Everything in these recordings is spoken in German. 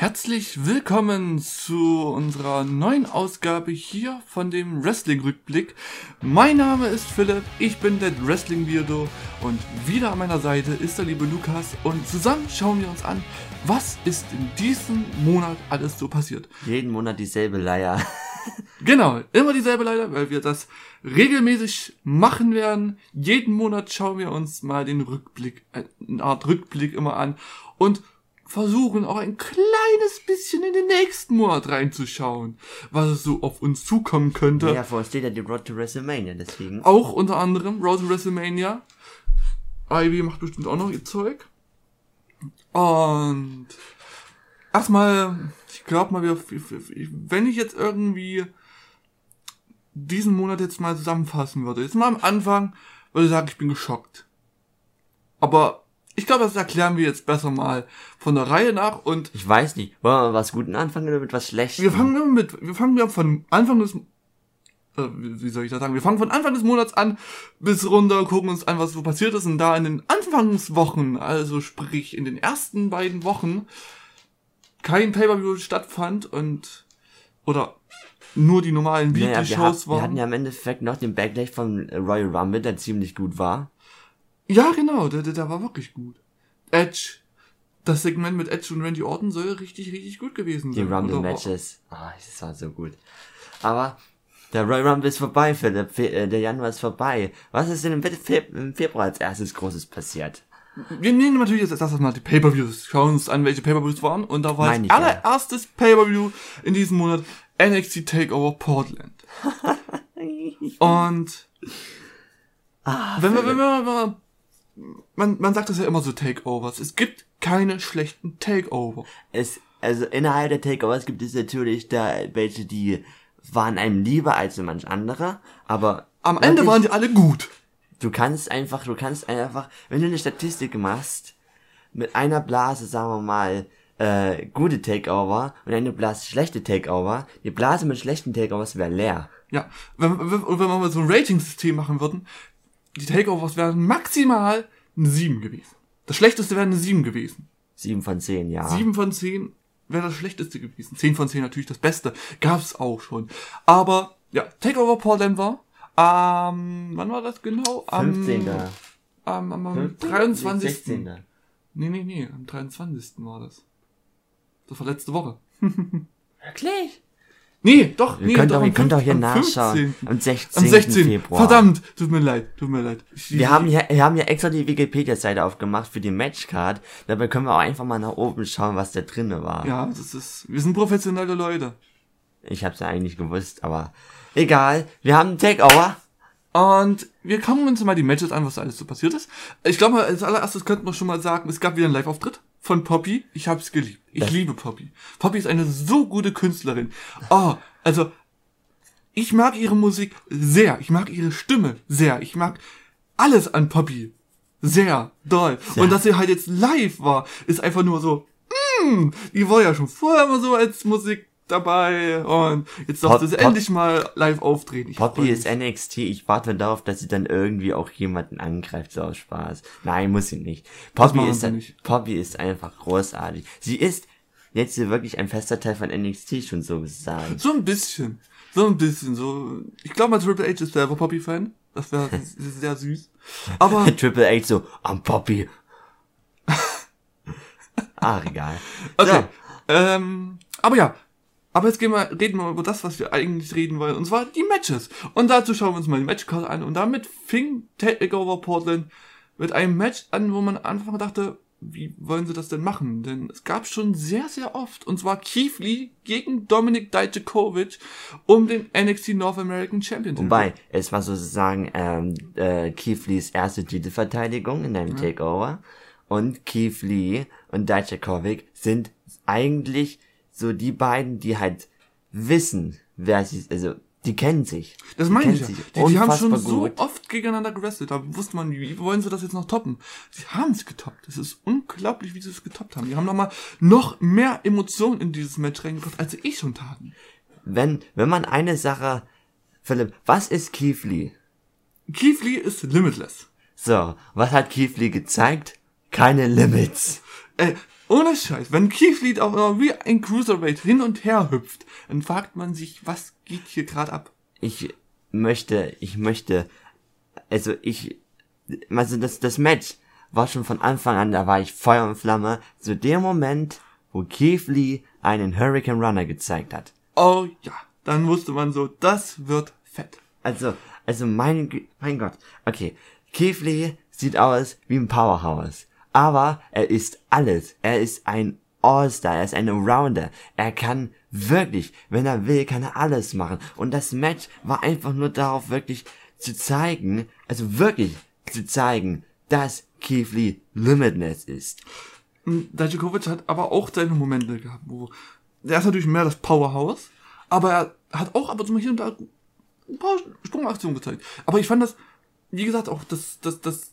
Herzlich willkommen zu unserer neuen Ausgabe hier von dem Wrestling-Rückblick. Mein Name ist Philipp, ich bin der Wrestling-Weirdo und wieder an meiner Seite ist der liebe Lukas und zusammen schauen wir uns an, was ist in diesem Monat alles so passiert. Jeden Monat dieselbe Leier. Genau, immer dieselbe leider, weil wir das regelmäßig machen werden. Jeden Monat schauen wir uns mal den Rückblick, äh, eine Art Rückblick immer an und versuchen auch ein kleines bisschen in den nächsten Monat reinzuschauen, was es so auf uns zukommen könnte. Ja, vor uns steht ja die Road to WrestleMania, deswegen. Auch unter anderem Road to WrestleMania. Ivy macht bestimmt auch noch ihr Zeug. Und erstmal, ich glaube mal, wenn ich jetzt irgendwie diesen Monat jetzt mal zusammenfassen würde, jetzt mal am Anfang würde ich sagen, ich bin geschockt. Aber ich glaube, das erklären wir jetzt besser mal von der Reihe nach und Ich weiß nicht. Wollen wir mit was Guten anfangen oder mit was Schlechtem? wir fangen immer mit, wir fangen ja von Anfang des, äh, wie soll ich das sagen? Wir fangen von Anfang des Monats an bis runter, gucken uns an, was so passiert ist und da in den Anfangswochen, also sprich in den ersten beiden Wochen, kein Pay-Per-View stattfand und, oder nur die normalen naja, wir, Weekly-Shows wir hatten ja im Endeffekt noch den Backlash von Royal Rumble, der ziemlich gut war. Ja, genau, der, der, der war wirklich gut. Edge, das Segment mit Edge und Randy Orton soll richtig, richtig gut gewesen Die sein. Rumble Oder- Matches. Ah, das war so gut. Aber der Royal Rumble ist vorbei, Philipp. Äh, der Januar ist vorbei. Was ist denn im, Fe im Februar als erstes Großes passiert? Wir nehmen natürlich jetzt erstes mal die Pay-Per-Views. Schauen uns an, welche Pay-Per-Views waren. Und da war als allererstes Pay-Per-View in diesem Monat NXT Takeover Portland. Und Ah, wenn wir, wenn wir, wenn wir man, man sagt das ja immer so Takeovers. Es gibt keine schlechten Takeover. es, also innerhalb der Takeovers gibt es natürlich da welche, die waren einem lieber als so manch anderer, aber Am Ende waren die alle gut. Du kannst einfach, du kannst einfach, wenn du eine Statistik machst, mit einer Blase, sagen wir mal, äh, gute Takeover und eine Blase schlechte Takeover, die Blase mit schlechten Takeovers wäre leer. Ja, wenn, wenn, wenn wir mal so ein Rating-System machen würden, die Takeovers wären maximal eine 7 gewesen. Das schlechteste wäre eine 7 gewesen. Sieben von zehn, ja. 7 von 10 wäre das schlechteste gewesen. 10 von 10 natürlich das Beste. Gab's auch schon. Aber, ja, Takeover Portland war, ähm, wann war das genau? Am, 15. Am, am, am 15. 23. 16. Nee, nee, nee, am 23. war das. Das war letzte Woche. Wirklich? Nee, doch, Ihr nee, könnt doch, doch, ihr könnt doch hier am nachschauen. 15.. Am 16. Am 16. Februar. Verdammt, tut mir leid, tut mir leid. Ich, Wir haben, hier, wir haben ja extra die Wikipedia-Seite aufgemacht für die Matchcard. Dabei können wir auch einfach mal nach oben schauen, was da drinne war. Ja, das ist, wir sind professionelle Leute. Ich hab's ja eigentlich gewusst, aber egal. Wir haben einen Takeover. Und wir gucken uns mal die Matches an, was da alles so passiert ist. Ich glaube, als allererstes könnten wir schon mal sagen, es gab wieder einen Live-Auftritt von Poppy. Ich hab's geliebt. Ich Das- liebe Poppy. Poppy ist eine so gute Künstlerin. Oh, also, ich mag ihre Musik sehr. Ich mag ihre Stimme sehr. Ich mag alles an Poppy. Sehr doll. Und dass sie halt jetzt live war, ist einfach nur so, mm, die war ja schon vorher immer so als Musik dabei und jetzt durfte sie Pop- endlich mal live auftreten. Ich Poppy ist NXT. Ich warte darauf, dass sie dann irgendwie auch jemanden angreift, so aus Spaß. Nein, muss sie nicht. Poppy ist, dann, nicht. Poppy ist einfach großartig. Sie ist jetzt hier wirklich ein fester Teil von NXT schon so sagen. So ein bisschen. So ein bisschen. So. Ich glaube mal, Triple H ist selber Poppy-Fan. Das wäre sehr süß. Aber Triple H so, am Poppy. Ach, egal. okay. Ähm, aber ja. Aber jetzt gehen wir, reden wir über das, was wir eigentlich reden wollen. Und zwar die Matches. Und dazu schauen wir uns mal die Matchkarte an. Und damit fing Takeover Portland mit einem Match an, wo man am Anfang dachte, wie wollen sie das denn machen? Denn es gab schon sehr, sehr oft. Und zwar Keith Lee gegen Dominik Dijakovic um den NXT North American Championship. Wobei, es war sozusagen ähm, äh, Keith Lees erste Titelverteidigung in einem Takeover. Und Keith Lee und Dijakovic sind eigentlich so die beiden, die halt wissen, wer sie also die kennen sich. Das Die meine ich ja. Die, die haben schon unfassbar so gut. oft gegeneinander gewrestelt. Da wusste man, wie wollen sie das jetzt noch toppen? Sie haben es getoppt. Es ist unglaublich, wie sie es getoppt haben. Die haben nochmal noch mehr Emotionen in dieses Match reingebracht, als sie eh schon taten. Wenn, wenn man eine Sache, Philipp, was ist Keith Lee? Keith Lee ist limitless. So, was hat Keith Lee gezeigt? Keine Limits. Äh, Ohne Scheiß, wenn Keith Lee auch noch wie ein Cruiserweight hin und her hüpft, dann fragt man sich, was geht hier gerade ab? Ich möchte, ich möchte, also ich, also das, das Match war schon von Anfang an, da war ich Feuer und Flamme, zu dem Moment, wo Keith Lee einen Hurricane Runner gezeigt hat. Oh ja, dann wusste man so, das wird fett. Also, also mein, mein Gott. Okay, Keith Lee sieht aus wie ein Powerhouse. Aber er ist alles. Er ist ein All-Star, er ist ein Rounder. Er kann wirklich, wenn er will, kann er alles machen. Und das Match war einfach nur darauf wirklich zu zeigen, also wirklich zu zeigen, dass Keith Lee limitless ist. Dajikovic hat aber auch seine Momente gehabt, wo er ist natürlich mehr das Powerhouse, aber er hat auch ab und zu mal hier und da ein paar Sprungaktionen gezeigt. Aber ich fand das, wie gesagt, auch das, das, das,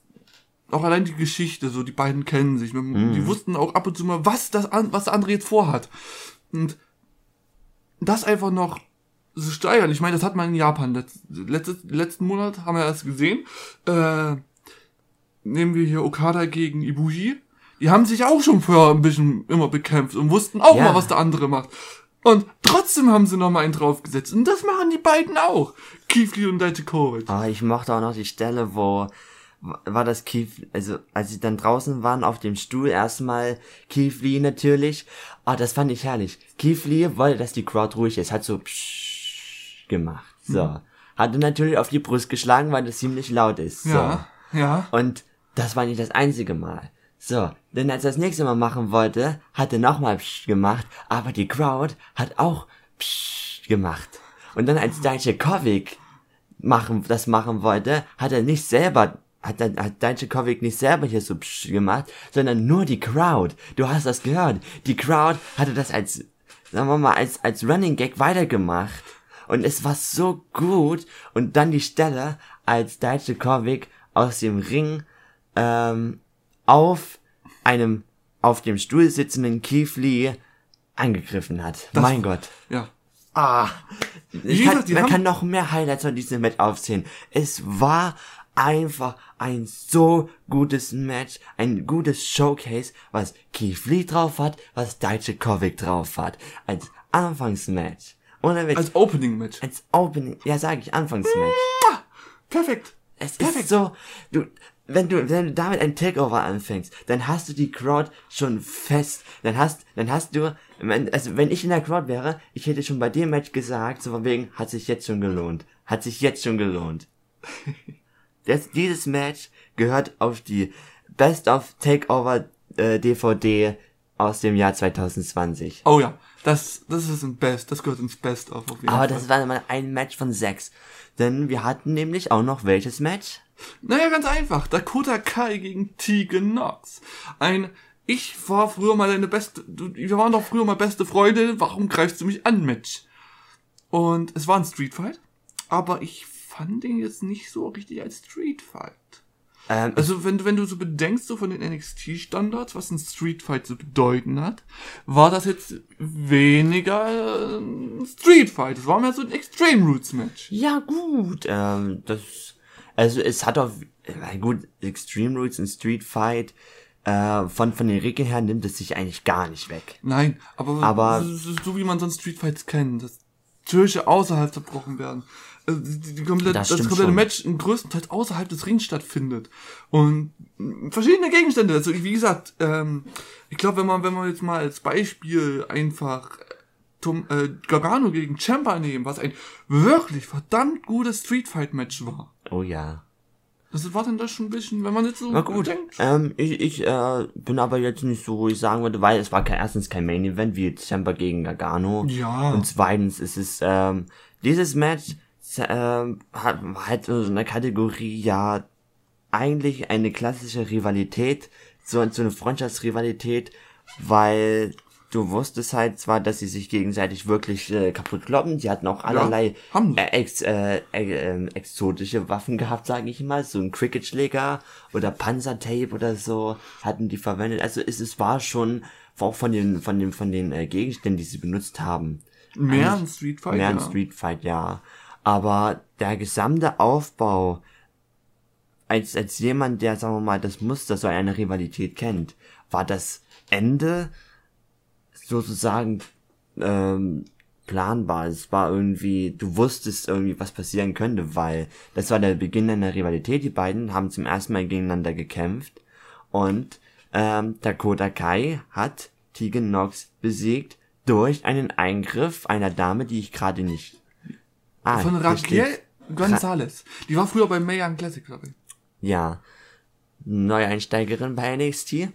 auch allein die Geschichte, so die beiden kennen sich, die wussten auch ab und zu mal, was das, was der andere jetzt vorhat. Und das einfach noch zu steigern. Ich meine, das hat man in Japan letzt, letztes, letzten Monat haben wir das gesehen. Äh, nehmen wir hier Okada gegen Ibushi. Die haben sich auch schon vorher ein bisschen immer bekämpft und wussten auch Ja. mal, was der andere macht. Und trotzdem haben sie noch mal einen draufgesetzt. Und das machen die beiden auch. Lee und Dajikovic. Aber ich mochte auch noch die Stelle, wo war das Keith, also als sie dann draußen waren auf dem Stuhl, erstmal Lee natürlich. Ah, das fand ich herrlich. Lee wollte, dass die Crowd ruhig ist, hat so psch gemacht. So. Hatte natürlich auf die Brust geschlagen, weil das ziemlich laut ist. So. Ja, ja. Und das war nicht das einzige Mal. So, denn als er das nächste Mal machen wollte, hat er nochmal Psst gemacht, aber die Crowd hat auch Psst gemacht. Und dann als Dajikovic machen, das machen wollte, hat er nicht selber, hat, er- hat Dajikovic nicht selber hier so gemacht, sondern nur die Crowd. Du hast das gehört. Die Crowd hatte das als, sagen wir mal, als, als Running Gag weitergemacht. Und es war so gut. Und dann die Stelle, als Dajikovic aus dem Ring ähm, auf einem auf dem Stuhl sitzenden Keith Lee angegriffen hat. mein Gott. Ja. Ah, ich kann, man kann noch mehr Highlights von diesem Match aufzählen. Es war einfach ein so gutes Match, ein gutes Showcase, was Keith Lee drauf hat, was Dajikovic drauf hat. Als Anfangsmatch. Ohne Witz. Als Opening-Match. Als Opening, ja sag ich, Anfangsmatch. Perfekt. Es ist so, du, wenn du, wenn du damit ein Takeover anfängst, dann hast du die Crowd schon fest. Dann hast, dann hast du, also wenn ich in der Crowd wäre, ich hätte schon bei dem Match gesagt, so von wegen, hat sich jetzt schon gelohnt. Hat sich jetzt schon gelohnt. Das, dieses Match gehört auf die Best of Takeover äh, DVD aus dem Jahr 2020. Oh ja. Das, das ist ein Best. Das gehört ins Best auf, auf jeden Aber Fall. das war mal ein Match von sechs. Denn wir hatten nämlich auch noch welches Match? Naja, ganz einfach. Dakota Kai gegen Tegan Knox. Ein, ich war früher mal deine beste, du, wir waren doch früher mal beste Freunde, warum greifst du mich an, Match? Und es war ein Street Fight, aber ich fand den jetzt nicht so richtig als Street Fight. Ähm, Also wenn, du wenn du so bedenkst, so von den NXT-Standards, was ein Street Fight zu bedeuten hat, war das jetzt weniger ein Street Fight. Es war mehr so ein Extreme Roots Match. Ja, gut. Ähm, das, also es hat auf, gut, Extreme Roots und Street Fight, äh, von, von den Regeln her nimmt es sich eigentlich gar nicht weg. Nein, aber, Aber- so, so- so wie man sonst Street Fights kennt, dass Türche außerhalb zerbrochen werden. Die, die komplette, Das das, komplette schon. Match größtenteils außerhalb des Rings stattfindet. Und verschiedene Gegenstände. Also wie gesagt, ähm, ich glaube, wenn man, wenn man jetzt mal als Beispiel einfach äh, Tom, äh, Gargano gegen Champa nehmen, was ein wirklich verdammt gutes Street Fight Match war. Oh ja. Das war dann das schon ein bisschen, wenn man jetzt so Na gut. denkt. Ähm, ich, ich äh, bin aber jetzt nicht so, wo ich sagen würde, weil es war kein, erstens kein Main Event wie Ciampa gegen Gargano. Ja. Und zweitens ist es, ähm, dieses Match ähm, hat, halt so eine Kategorie, ja, eigentlich eine klassische Rivalität, so, so eine Freundschaftsrivalität, weil du wusstest halt zwar, dass sie sich gegenseitig wirklich äh, kaputt kloppen, sie hatten auch allerlei sie. äh, ex, äh, äh, exotische Waffen gehabt, sage ich mal, so ein Cricketschläger oder Panzertape oder so hatten die verwendet. Also es, es war schon auch von den von den von den äh, Gegenständen, die sie benutzt haben, Mehr ein Street Fight. mehr ein ja. Street Fight, ja. Aber der gesamte Aufbau, als, als jemand, der, sagen wir mal, das Muster so einer Rivalität kennt, war das Ende sozusagen ähm, planbar. Es war irgendwie, du wusstest irgendwie, was passieren könnte, weil das war der Beginn einer Rivalität. Die beiden haben zum ersten Mal gegeneinander gekämpft und ähm, Dakota Kai hat Tegan Knox besiegt durch einen Eingriff einer Dame, die ich gerade nicht. Ah, Von Raquel steht's. Gonzalez. Die war früher bei Mae Young Classic, glaube ich. ja, Neueinsteigerin bei NXT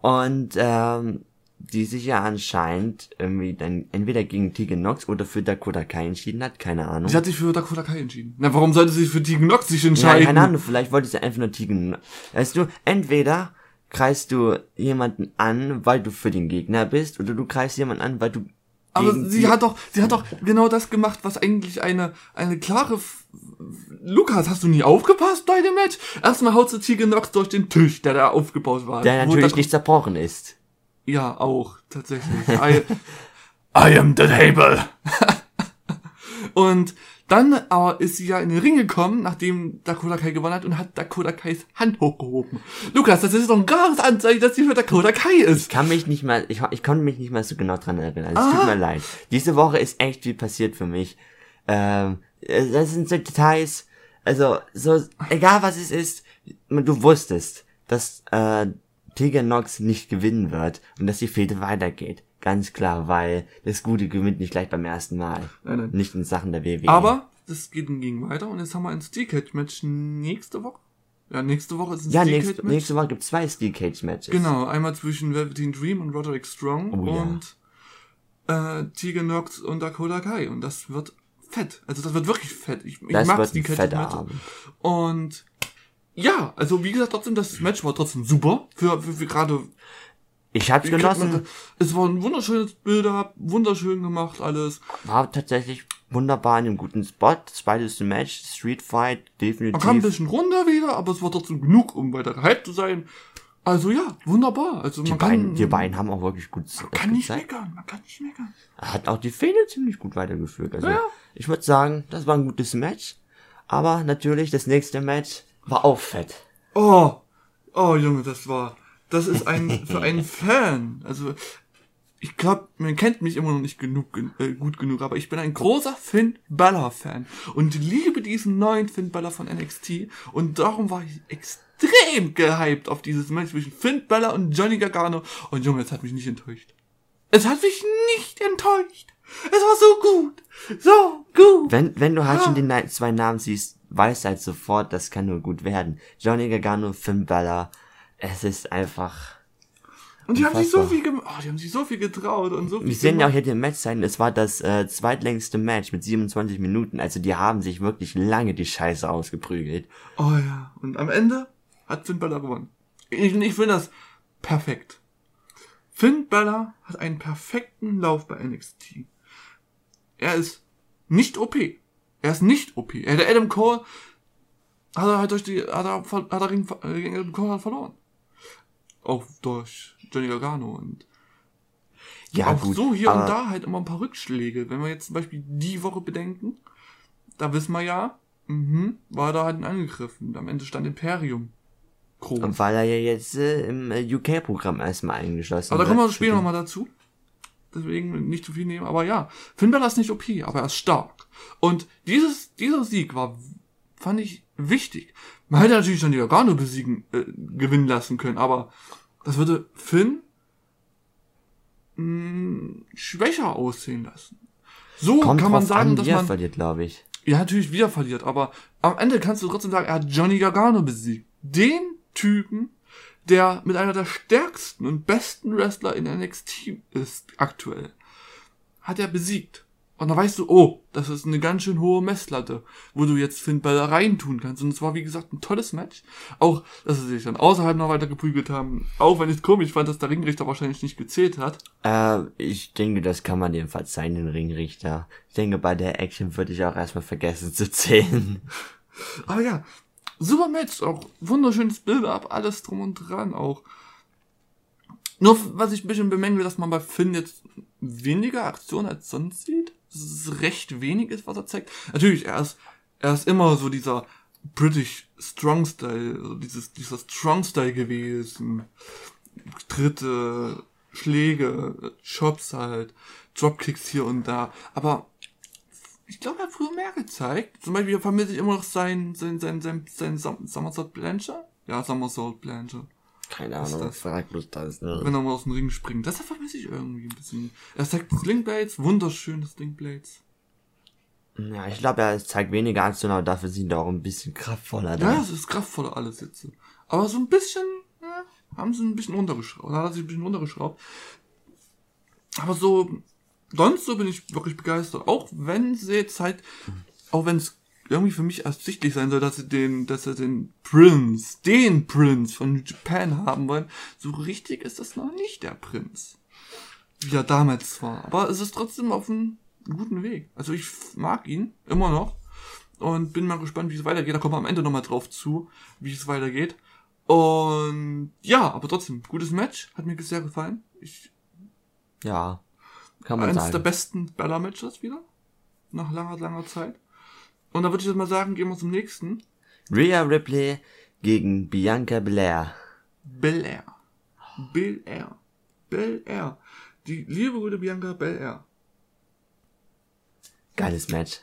und ähm, die sich ja anscheinend irgendwie dann entweder gegen Tegan Knox oder für Dakota Kai entschieden hat, keine Ahnung. Sie hat sich für Dakota Kai entschieden. Na, warum sollte sie sich für Tegan Knox sich Ja, entscheiden? keine Ahnung, vielleicht wollte sie einfach nur Tegan. Weißt du, entweder kreist du jemanden an, weil du für den Gegner bist, oder du kreist jemanden an, weil du Aber sie hat doch, sie hat doch genau das gemacht, was eigentlich eine, eine klare, F Lukas, hast du nie aufgepasst bei dem Match? Erstmal haut sie Tegan Knox durch den Tisch, der da aufgebaut war. der natürlich nicht zerbrochen ist. Ja, auch, tatsächlich. I, I am the table. und dann aber ist sie ja in den Ring gekommen, nachdem Dakota Kai gewonnen hat und hat Dakota Kais Hand hochgehoben. Lukas, das ist doch ein klares Anzeichen, dass sie für Dakota Kai ist. Kann mich nicht mal, ich, ich konnte mich nicht mal so genau dran erinnern. Es Ah. tut mir leid. Diese Woche ist echt viel passiert für mich. Ähm, äh, das sind so Details, also so, egal was es ist, du wusstest, dass äh, Tegan Knox nicht gewinnen wird und dass die Fehde weitergeht. Ganz klar, weil das Gute gewinnt nicht gleich beim ersten Mal. Nein, nein. Nicht in Sachen der WWE. Aber das geht ging weiter und jetzt haben wir ein Steel Cage Match nächste Woche. Ja, nächste Woche ist ein ja, Steel nächste, Cage Match. nächste Woche gibt zwei Steel Cage Matches. Genau, einmal zwischen Velveteen Dream und Roderick Strong Oh ja. und äh, Tegan Knox und Dakota Kai. Und das wird fett. Also das wird wirklich fett. Ich, ich Das mag Steel Cage Match. Abend. Und ja, also wie gesagt, trotzdem, das Match war trotzdem super. Für, für, für gerade. Ich hab's man genossen. Es war ein wunderschönes Bilder, wunderschön gemacht alles. War tatsächlich wunderbar in einem guten Spot. Zweites Match, Street Fight, definitiv. Man kam ein bisschen runter wieder, aber es war trotzdem genug, um weiter gehypt zu sein. Also ja, wunderbar. Also Die man beiden, kann, die beiden haben auch wirklich gut man kann nicht gezeigt. meckern, man kann nicht meckern. Hat auch die Fehde ziemlich gut weitergeführt. Also Ja. ich würde sagen, das war ein gutes Match. Aber natürlich, das nächste Match war auch fett. Oh, oh Junge, das war, das ist ein, für einen Fan, also, ich glaube, man kennt mich immer noch nicht genug, gen- äh, gut genug, aber ich bin ein großer Finn Balor Fan und liebe diesen neuen Finn Balor von NXT und darum war ich extrem gehypt auf dieses Match zwischen Finn Balor und Johnny Gargano und Junge, es hat mich nicht enttäuscht. Es hat mich nicht enttäuscht. Es war so gut, so gut. Wenn, wenn du halt Ah. schon die Na- zwei Namen siehst, weißt halt sofort, das kann nur gut werden. Johnny Gargano, Finn Balor. Es ist einfach... Und die haben sich so Unfassbar. viel gemacht, oh, die haben sich so viel getraut und so viel Wir sehen ja auch hier den Match sein. Es war das äh, zweitlängste Match mit 27 Minuten. Also die haben sich wirklich lange die Scheiße ausgeprügelt. Oh ja. Und am Ende hat Finn Balor gewonnen. Ich, ich finde das perfekt. Finn Balor hat einen perfekten Lauf bei NXT. Er ist nicht OP. Er ist nicht OP. Er hat Adam Cole hat er halt durch die hat er, hat er gegen, Adam Cole verloren. Auch durch Johnny Gargano und Ja, auch gut. so hier und da halt immer ein paar Rückschläge. Wenn wir jetzt zum Beispiel die Woche bedenken, da wissen wir ja, mhm, war da halt ein Angriff und am Ende stand Imperium groß. Und weil er ja jetzt äh, im äh, UK-Programm erstmal eingeschlossen Aber da kommen wir später nochmal dazu. Deswegen nicht zu viel nehmen. Aber ja, Finn Balor ist nicht OP, aber er ist stark. Und dieses, dieser Sieg war, fand ich wichtig. Man hätte natürlich die Gargano besiegen, äh, gewinnen lassen können, aber das würde Finn mh, schwächer aussehen lassen. So Kommt kann man sagen, an, dass er man verliert, glaube ich. ja, natürlich wieder verliert, aber am Ende kannst du trotzdem sagen, er hat Johnny Gargano besiegt. Den Typen, der mit einer der stärksten und besten Wrestler in NXT ist aktuell, hat er besiegt. Und da weißt du, oh, das ist eine ganz schön hohe Messlatte, wo du jetzt Finn Balor reintun kannst. Und es war, wie gesagt, ein tolles Match. Auch, dass sie sich dann außerhalb noch weiter geprügelt haben. Auch wenn ich es komisch fand, dass der Ringrichter wahrscheinlich nicht gezählt hat. Äh, ich denke, das kann man dem verzeihen, den Ringrichter. Ich denke, bei der Action würde ich auch erstmal vergessen zu zählen. Aber ja, super Match, auch wunderschönes Build-up, alles drum und dran auch. Nur was ich ein bisschen bemängel, dass man bei Finn jetzt weniger Aktion als sonst sieht. Recht wenig ist, was er zeigt. Natürlich, er ist, er ist immer so dieser British Strong Style, also dieses, dieser Strong Style gewesen. Tritte, Schläge, Chops halt, Dropkicks hier und da. Aber ich glaube, er hat früher mehr gezeigt. Zum Beispiel vermisse ich immer noch sein, sein, sein, sein, sein, Somersault Blancher. Ja, Somersault Blancher. Keine ist Ahnung, das? frag bloß das. Ne? Wenn er mal aus dem Ring springt. Das vermisse ich irgendwie ein bisschen. Er zeigt Slingblades, wunderschöne Slingblades. Ja, ich glaube, er zeigt weniger Aktion, aber dafür sind er auch ein bisschen kraftvoller. Ja, Da. es ist kraftvoller alles jetzt. Aber so ein bisschen, ja, haben sie ein bisschen runtergeschraubt. Hat er sich ein bisschen runtergeschraubt. Aber so, sonst so bin ich wirklich begeistert. Auch wenn sie jetzt halt, auch wenn es irgendwie für mich ersichtlich sein soll, dass sie den, dass sie den Prince, den Prince von New Japan haben wollen. So richtig ist das noch nicht der Prinz. Wie er damals war. Aber es ist trotzdem auf einem guten Weg. Also ich mag ihn immer noch. Und bin mal gespannt, wie es weitergeht. Da kommen wir am Ende nochmal drauf zu, wie es weitergeht. Und ja, aber trotzdem, gutes Match. Hat mir sehr gefallen. Ich, Ja, kann man eines der sagen. besten Bella-Matches wieder. Nach langer, langer Zeit. Und da würde ich jetzt mal sagen, gehen wir zum nächsten. Rhea Ripley gegen Bianca Belair. Bel Air. Bel Air. Bel Air. Die liebe gute Bianca Bel Air. Geiles Match.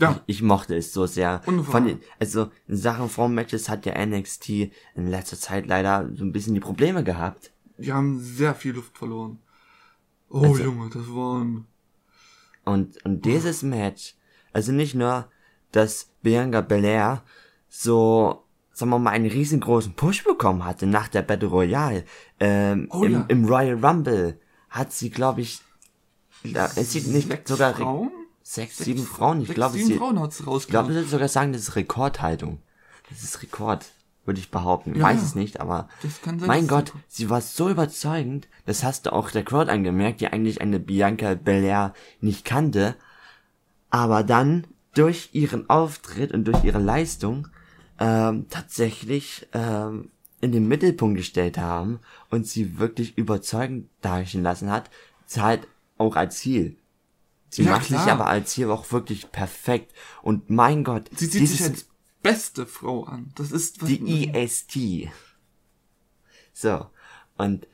Ja, Ich mochte es so sehr. Von den, also in Sachen Frauenmatches hat ja NXT in letzter Zeit leider so ein bisschen die Probleme gehabt. die haben sehr viel Luft verloren. Oh Also- Junge, das waren. Und, und dieses Match, also nicht nur, dass Bianca Belair so, sagen wir mal, einen riesengroßen Push bekommen hatte nach der Battle Royale, ähm, Oh im, ja. im Royal Rumble hat sie, glaube ich, ja, es sieht nicht sechs sogar Frauen? sechs, sieben Frauen, ich Sechs, glaube, sieben sie, sie ich glaube, würde sogar sagen, das ist Rekordhaltung. Das ist Rekord, würde ich behaupten. Ja, Weiß ja. es nicht, aber sein, mein Gott, sie war so überzeugend, das hast du auch der Crowd angemerkt, die eigentlich eine Bianca Belair nicht kannte, aber dann durch ihren Auftritt und durch ihre Leistung ähm, tatsächlich ähm, in den Mittelpunkt gestellt haben und sie wirklich überzeugend darstellen lassen hat, zahlt auch als Ziel. Sie Ja, macht sich klar. aber als Ziel auch wirklich perfekt. Und mein Gott, Sie sieht dieses, sich als beste Frau an. Das ist was, die EST. So. Und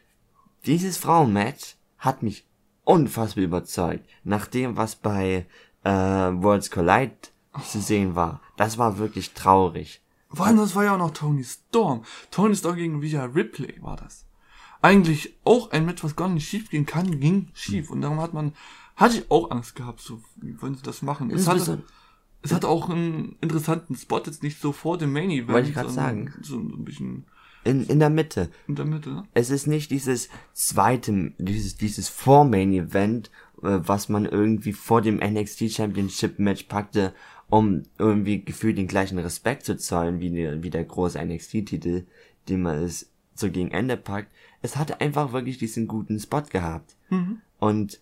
dieses Frauenmatch hat mich unfassbar überzeugt. Nach dem, was bei äh, Worlds Collide zu sehen war. Das war wirklich traurig. Vor allem, das war ja auch noch Tony Storm. Tony Storm gegen Rhea Ripley war das. Eigentlich auch ein Match, was gar nicht schief gehen kann, ging schief. Und darum hat man, hatte ich auch Angst gehabt, so, wie wollen sie das machen? Es hatte, es hatte auch einen interessanten Spot, jetzt nicht so vor dem Main Event. Wollte ich sondern sagen. So ein bisschen In, in der Mitte. in der Mitte. ne? Es ist nicht dieses zweite, dieses, dieses Four-Main-Event, äh, was man irgendwie vor dem NXT Championship Match packte, um irgendwie gefühlt den gleichen Respekt zu zollen wie, der- wie der große NXT-Titel, den man es so gegen Ende packt. Es hatte einfach wirklich diesen guten Spot gehabt. Und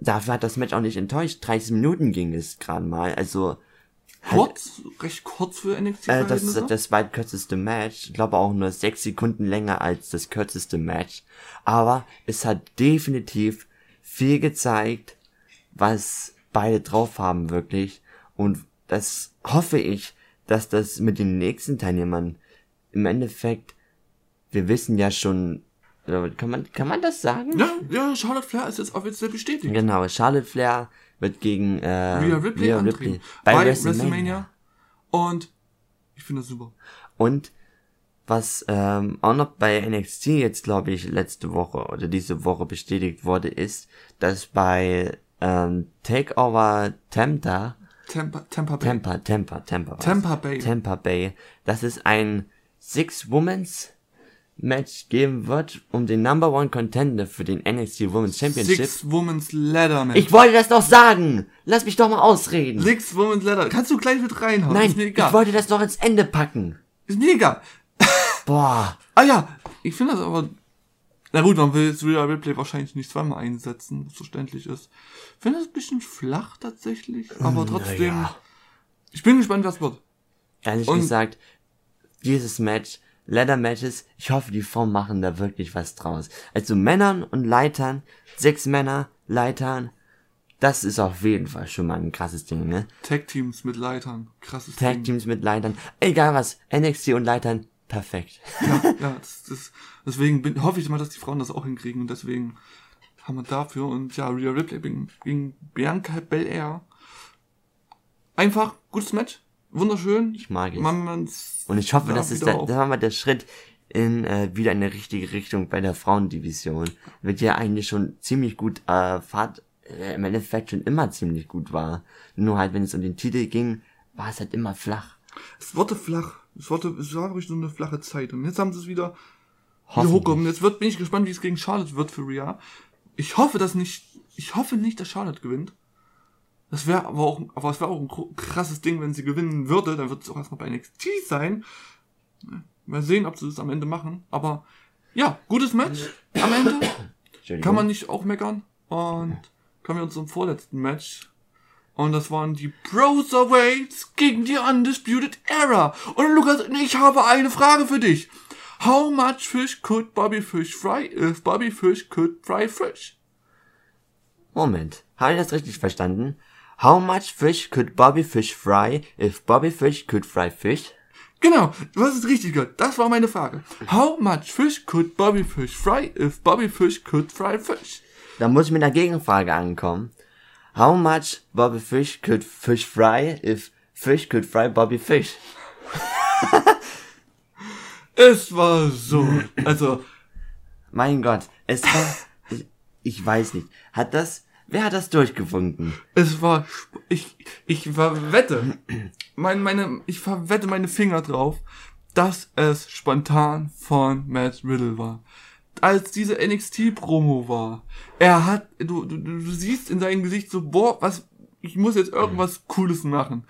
dafür hat das Match auch nicht enttäuscht. 30 Minuten ging es gerade mal. Also Kurz, recht kurz für NXT äh, das Verhältnisse. das zweitkürzeste Match. Ich glaube auch nur sechs Sekunden länger als das kürzeste Match. Aber es hat definitiv viel gezeigt, was beide drauf haben wirklich. Und das hoffe ich, dass das mit den nächsten Teilnehmern im Endeffekt, wir wissen ja schon, kann man, kann man das sagen? ja, ja, Charlotte Flair ist jetzt offiziell bestätigt. Genau, Charlotte Flair wird gegen äh, Rhea Ripley Rhea antreten. bei, Bei, WrestleMania. WrestleMania. Und ich finde das super. Und was ähm, auch noch bei NXT jetzt, glaube ich, letzte Woche oder diese Woche bestätigt wurde, ist, dass bei ähm, Takeover Tampa, Tampa, Tampa Bay. Tampa, Tampa, Tampa, war's. Tampa Bay. Tampa Bay, dass es ein Six-Womans Match geben wird, um den Number One Contender für den NXT Women's Championship. Six Women's Ladder Match. Ich wollte das doch sagen! Lass mich doch mal ausreden! Six Women's Ladder. Kannst du gleich mit reinhauen? Nein, ist mir ich egal. wollte das doch ins Ende packen. ist mir egal. Boah. Ah ja, ich finde das aber. Na gut, man will jetzt Rhea Ripley wahrscheinlich nicht zweimal einsetzen, was verständlich ist. Ich finde das ein bisschen flach tatsächlich, aber trotzdem. ja. Ich bin gespannt, was wird. Ehrlich Und- gesagt, dieses Match, Ladder Matches, ich hoffe, die Frauen machen da wirklich was draus. Also Männern und Leitern, sechs Männer, Leitern, das ist auf jeden Fall schon mal ein krasses Ding, ne? Tag Teams mit Leitern. Krasses Tag Ding. Teams mit Leitern, egal was, NXT und Leitern, perfekt. Ja, ja das, das, deswegen bin, hoffe ich mal, dass die Frauen das auch hinkriegen und deswegen haben wir dafür und ja, Rhea Ripley gegen, gegen Bianca Belair. Einfach gutes Match, wunderschön. Ich mag es. Man, man's Und ich hoffe, da das ist der, das war mal der Schritt in äh, wieder in die richtige Richtung bei der Frauendivision. Wird ja eigentlich schon ziemlich gut äh, Fahrt äh, im Endeffekt schon immer ziemlich gut war. Nur halt, wenn es um den Titel ging, war es halt immer flach. Es wurde flach. Es wurde, es war wirklich so eine flache Zeit. Und jetzt haben sie es wieder, hochgekommen. Jetzt wird, bin ich gespannt, wie es gegen Charlotte wird für Rhea. Ich hoffe, dass nicht, ich hoffe nicht, dass Charlotte gewinnt. Das wäre aber auch, aber es wäre auch ein krasses Ding, wenn sie gewinnen würde. Dann wird es auch erstmal bei NXT sein. Mal sehen, ob sie das am Ende machen. Aber ja, gutes Match am Ende. Kann man nicht auch meckern. Und kommen wir zum vorletzten Match. Und das waren die Browserweights gegen die Undisputed Era. Und Lukas, ich habe eine Frage für dich. How much fish could Bobby Fish fry if Bobby Fish could fry fish? Moment, habe ich das richtig verstanden? How much fish could Bobby Fish fry if Bobby Fish could fry fish? Genau, du hast es richtig gehört. Das war meine Frage. How much fish could Bobby Fish fry if Bobby Fish could fry fish? Da muss ich mit einer Gegenfrage ankommen. How much Bobby Fish could fish fry if fish could fry Bobby Fish? Es war so. Also, Mein Gott, es war, ich, ich weiß nicht, hat das, wer hat das durchgewunken? Es war, ich, ich verwette, mein, meine, ich verwette meine Finger drauf, dass es spontan von Matt Riddle war. Als diese NXT-Promo war, er hat, du, du, du siehst in seinem Gesicht so, boah, was, ich muss jetzt irgendwas Cooles machen.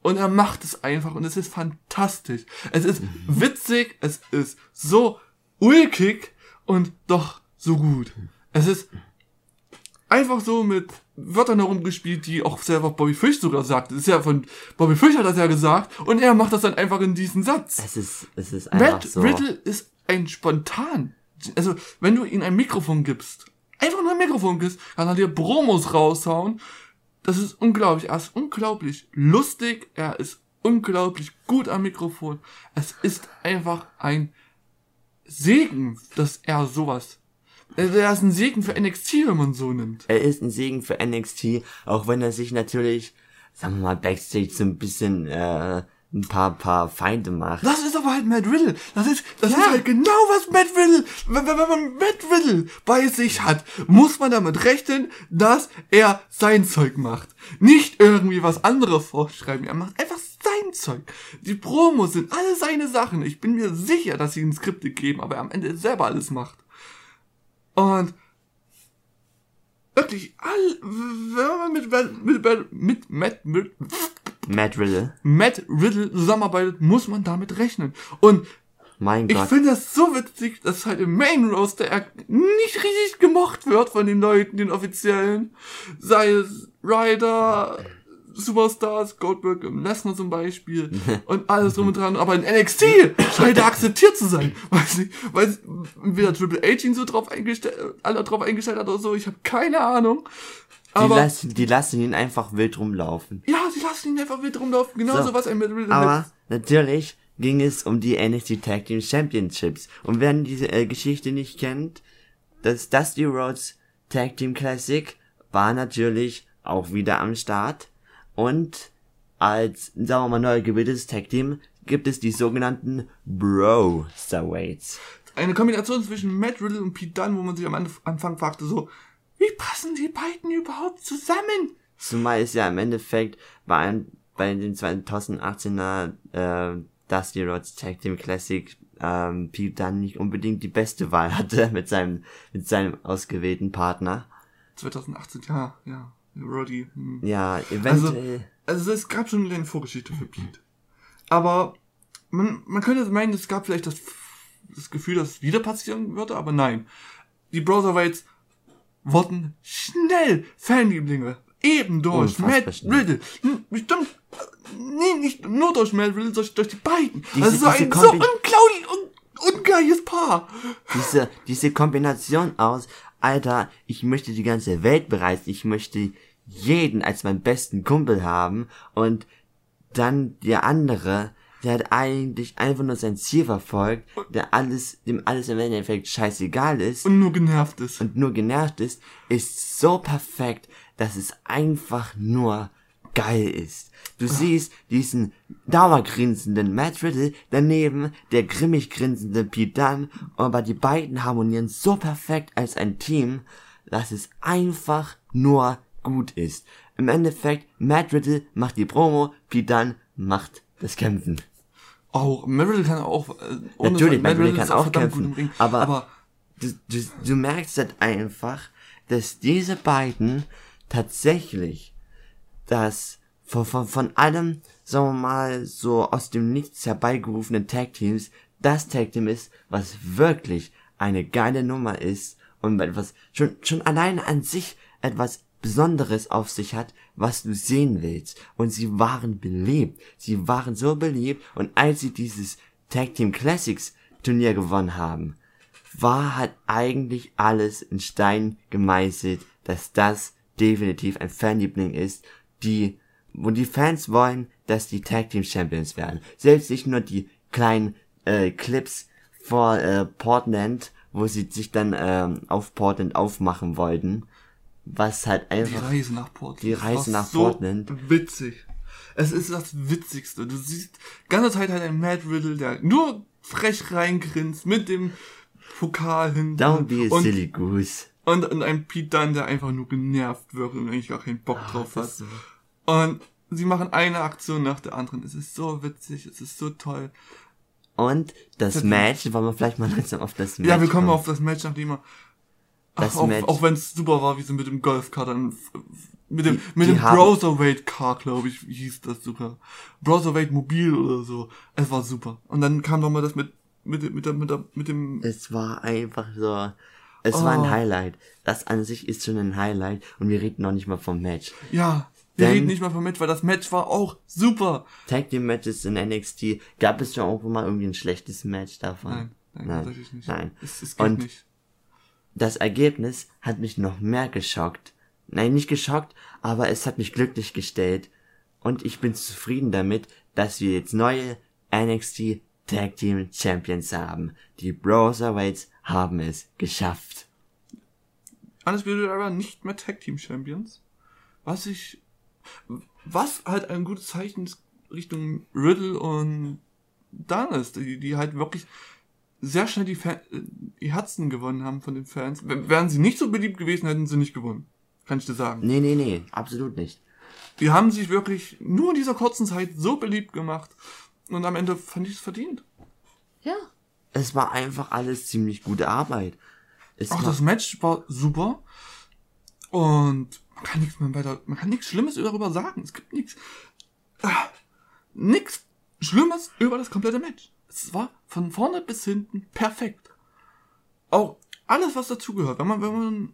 Und er macht es einfach und es ist fantastisch. Es ist witzig, es ist so ulkig und doch so gut. Es ist einfach so mit Wörtern herumgespielt, die auch selber Bobby Fish sogar sagt. Das ist ja von Bobby Fish hat das ja gesagt und er macht das dann einfach in diesen Satz. Es ist, es ist einfach Matt so. Riddle ist ein spontan. Also, wenn du ihm ein Mikrofon gibst, einfach nur ein Mikrofon gibst, kann er dir Promos raushauen. Das ist unglaublich. Er ist unglaublich lustig. Er ist unglaublich gut am Mikrofon. Es ist einfach ein Segen, dass er sowas. Er ist ein Segen für NXT, wenn man so nimmt. Er ist ein Segen für NXT, auch wenn er sich natürlich, sagen wir mal, Backstage so ein bisschen, äh, ein paar, paar Feinde macht. Das ist aber halt Matt Riddle. Das ist, das ist halt genau was Matt Riddle, wenn, wenn man Matt Riddle bei sich hat, muss man damit rechnen, dass er sein Zeug macht. Nicht irgendwie was anderes vorschreiben. Er macht einfach sein Zeug. Die Promos sind alle seine Sachen. Ich bin mir sicher, dass sie ihm Skripte geben, aber er am Ende selber alles macht. Und wirklich all, wenn man mit, mit, mit, mit Matt, mit, Matt Riddle. Matt Riddle zusammenarbeitet, muss man damit rechnen. Und Mein ich Gott. finde das so witzig, dass halt im Main Roster er nicht richtig gemocht wird von den Leuten, den Offiziellen. Sei es Ryder, Superstars, Goldberg und Lesnar zum Beispiel und alles drum und dran. Aber in NXT scheint er akzeptiert zu sein. Weiß nicht, weil entweder Triple H ihn so drauf eingestellt, alle drauf eingestellt hat oder so. Ich habe keine Ahnung. Die Aber lassen, die lassen ihn einfach wild rumlaufen. ja, sie lassen ihn einfach wild rumlaufen. Genauso So. was ein Matt Riddle Aber natürlich ging es um die NXT Tag Team Championships. Und wer diese äh, Geschichte nicht kennt, das Dusty Rhodes Tag Team Classic war natürlich auch wieder am Start. Und als, sagen wir mal, neu gebildetes Tag Team gibt es die sogenannten Bro Starweights. eine Kombination zwischen Matt Riddle und Pete Dunne, wo man sich am Anf- Anfang fragte so, wie passen die beiden überhaupt zusammen? Zumal es ja im Endeffekt bei, einem, bei dem 2018er äh, Dusty Rhodes Tag Team Classic ähm, Pete Dunne nicht unbedingt die beste Wahl hatte mit seinem mit seinem ausgewählten Partner. 2018, ja, ja, Roddy. Hm. Ja, eventuell. Also es gab schon eine Vorgeschichte für Pete. Aber man, man könnte meinen, es gab vielleicht das, das Gefühl, dass es wieder passieren würde, aber nein. Die Browserweights wurden schnell Fanlieblinge. Eben durch Unfassbar Matt schnell. Riddle. Hm, Bestimmt, äh, nee, nicht nur durch Matt Riddle, durch, durch die beiden. Diese- also so diese ein so Kombi- unglaublich un, ungleiches Paar. diese diese Kombination aus Alter, ich möchte die ganze Welt bereisen, ich möchte jeden als meinen besten Kumpel haben und dann der andere der hat eigentlich einfach nur sein Ziel verfolgt, der alles, dem alles im Endeffekt scheißegal ist Und nur genervt ist. und nur genervt ist, ist so perfekt, dass es einfach nur geil ist. Du siehst diesen dauergrinsenden Matt Riddle, daneben der grimmig grinsende Pete Dunne, aber die beiden harmonieren so perfekt als ein Team, dass es einfach nur gut ist. Im Endeffekt, Matt Riddle macht die Promo, Pete Dunne macht das Kämpfen. Auch, Meryl kann auch, äh, ohne Natürlich, Matt Matt Riddle kann auch kämpfen, aber- aber du, du, du merkst halt einfach, dass diese beiden tatsächlich das von, von, von allem, sagen wir mal, so aus dem Nichts herbeigerufenen Tag Teams, das Tag Team ist, was wirklich eine geile Nummer ist und etwas schon, schon allein an sich etwas Besonderes auf sich hat, was du sehen willst. Und sie waren beliebt. Sie waren so beliebt und als sie dieses Tag Team Classics Turnier gewonnen haben, war halt eigentlich alles in Stein gemeißelt, dass das definitiv ein Fanliebling ist, die, wo die Fans wollen, dass die Tag Team Champions werden. Selbst nicht nur die kleinen äh, Clips vor äh, Portland, wo sie sich dann ähm, auf Portland aufmachen wollten, was halt die einfach Reise nach Portland. die Reise nach so Portland. witzig. Es ist das Witzigste. Du siehst ganze Zeit halt ein Matt Riddle, der nur frech reingrinst mit dem Pokal hinten. Don't be a und, silly goose. und, und ein Pete Dunne, der einfach nur genervt wirkt und eigentlich gar keinen Bock drauf hat. So- Und sie machen eine Aktion nach der anderen. Es ist so witzig, es ist so toll. Und das Match, wollen wir vielleicht mal langsam auf das Match Ja, wir kommen kommen. auf das Match, nachdem er. Das Ach, auch Match. auch wenn es super war, wie sie mit dem Golfcar dann. Mit dem, Die- mit die dem Browserweight Car, glaube ich, hieß das sogar. Browserweight Mobil oder so. Es war super. Und dann kam noch mal das mit, mit, mit, der, mit, der, mit dem. Es war einfach so. Es war Oh. ein Highlight. Das an sich ist schon ein Highlight und wir reden noch nicht mal vom Match. Ja, wir Denn- reden nicht mal von Match, weil das Match war auch super. Tag Team Matches in NXT. Gab es schon irgendwo mal irgendwie ein schlechtes Match davon? Nein, nein, Nein. Nein. Es, es geht Und nicht. Das Ergebnis hat mich noch mehr geschockt. Nein, nicht geschockt, aber es hat mich glücklich gestellt. Und ich bin zufrieden damit, dass wir jetzt neue NXT Tag Team Champions haben. Die Browserweights haben es geschafft. Undisputed Era nicht mehr Tag Team Champions. Was ich, was halt ein gutes Zeichen Richtung Riddle und Dan ist, die, die halt wirklich sehr schnell die, Fan, äh, die Herzen gewonnen haben von den Fans. W- Wären sie nicht so beliebt gewesen, hätten sie nicht gewonnen. Kann ich dir sagen. Nee, nee, nee, absolut nicht. Die haben sich wirklich nur in dieser kurzen Zeit so beliebt gemacht. Und am Ende fand ich es verdient. Ja. Es war einfach alles ziemlich gute Arbeit. Es Auch das Match war super. Und man kann nichts mehr weiter, man kann nichts Schlimmes darüber sagen. Es gibt nichts, ah, nichts Schlimmes über das komplette Match. Es war von vorne bis hinten perfekt. Auch alles, was dazugehört. Wenn man, wenn man,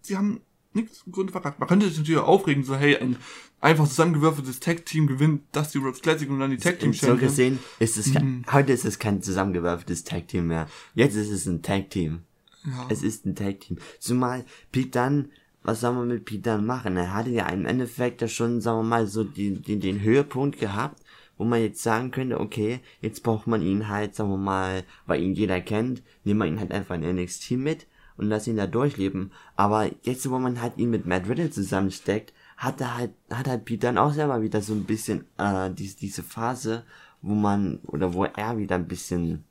sie haben nichts im Grunde verkackt. Man könnte sich natürlich aufregen, so, hey, ein einfach zusammengewürfeltes Tag-Team gewinnt Dusty Rhodes Classic und dann die Tag-Team so Champions. gesehen ist es Mhm. heute ist es kein zusammengewürfeltes Tag Team mehr. Jetzt ist es ein Tag Team. Ja. Es ist ein Tag Team. Zumal Pete Dunne, was soll man mit Pete Dunne machen? Er hatte ja im Endeffekt ja schon, sagen wir mal, so die, die, den Höhepunkt gehabt, wo man jetzt sagen könnte, okay, jetzt braucht man ihn halt, sagen wir mal, weil ihn jeder kennt, nehmen wir ihn halt einfach in NXT mit und lass ihn da durchleben. Aber jetzt, wo man halt ihn mit Matt Riddle zusammensteckt, hat er halt, hat halt Pete Dunne auch selber wieder so ein bisschen, äh, diese, diese Phase, wo man, oder wo er wieder ein bisschen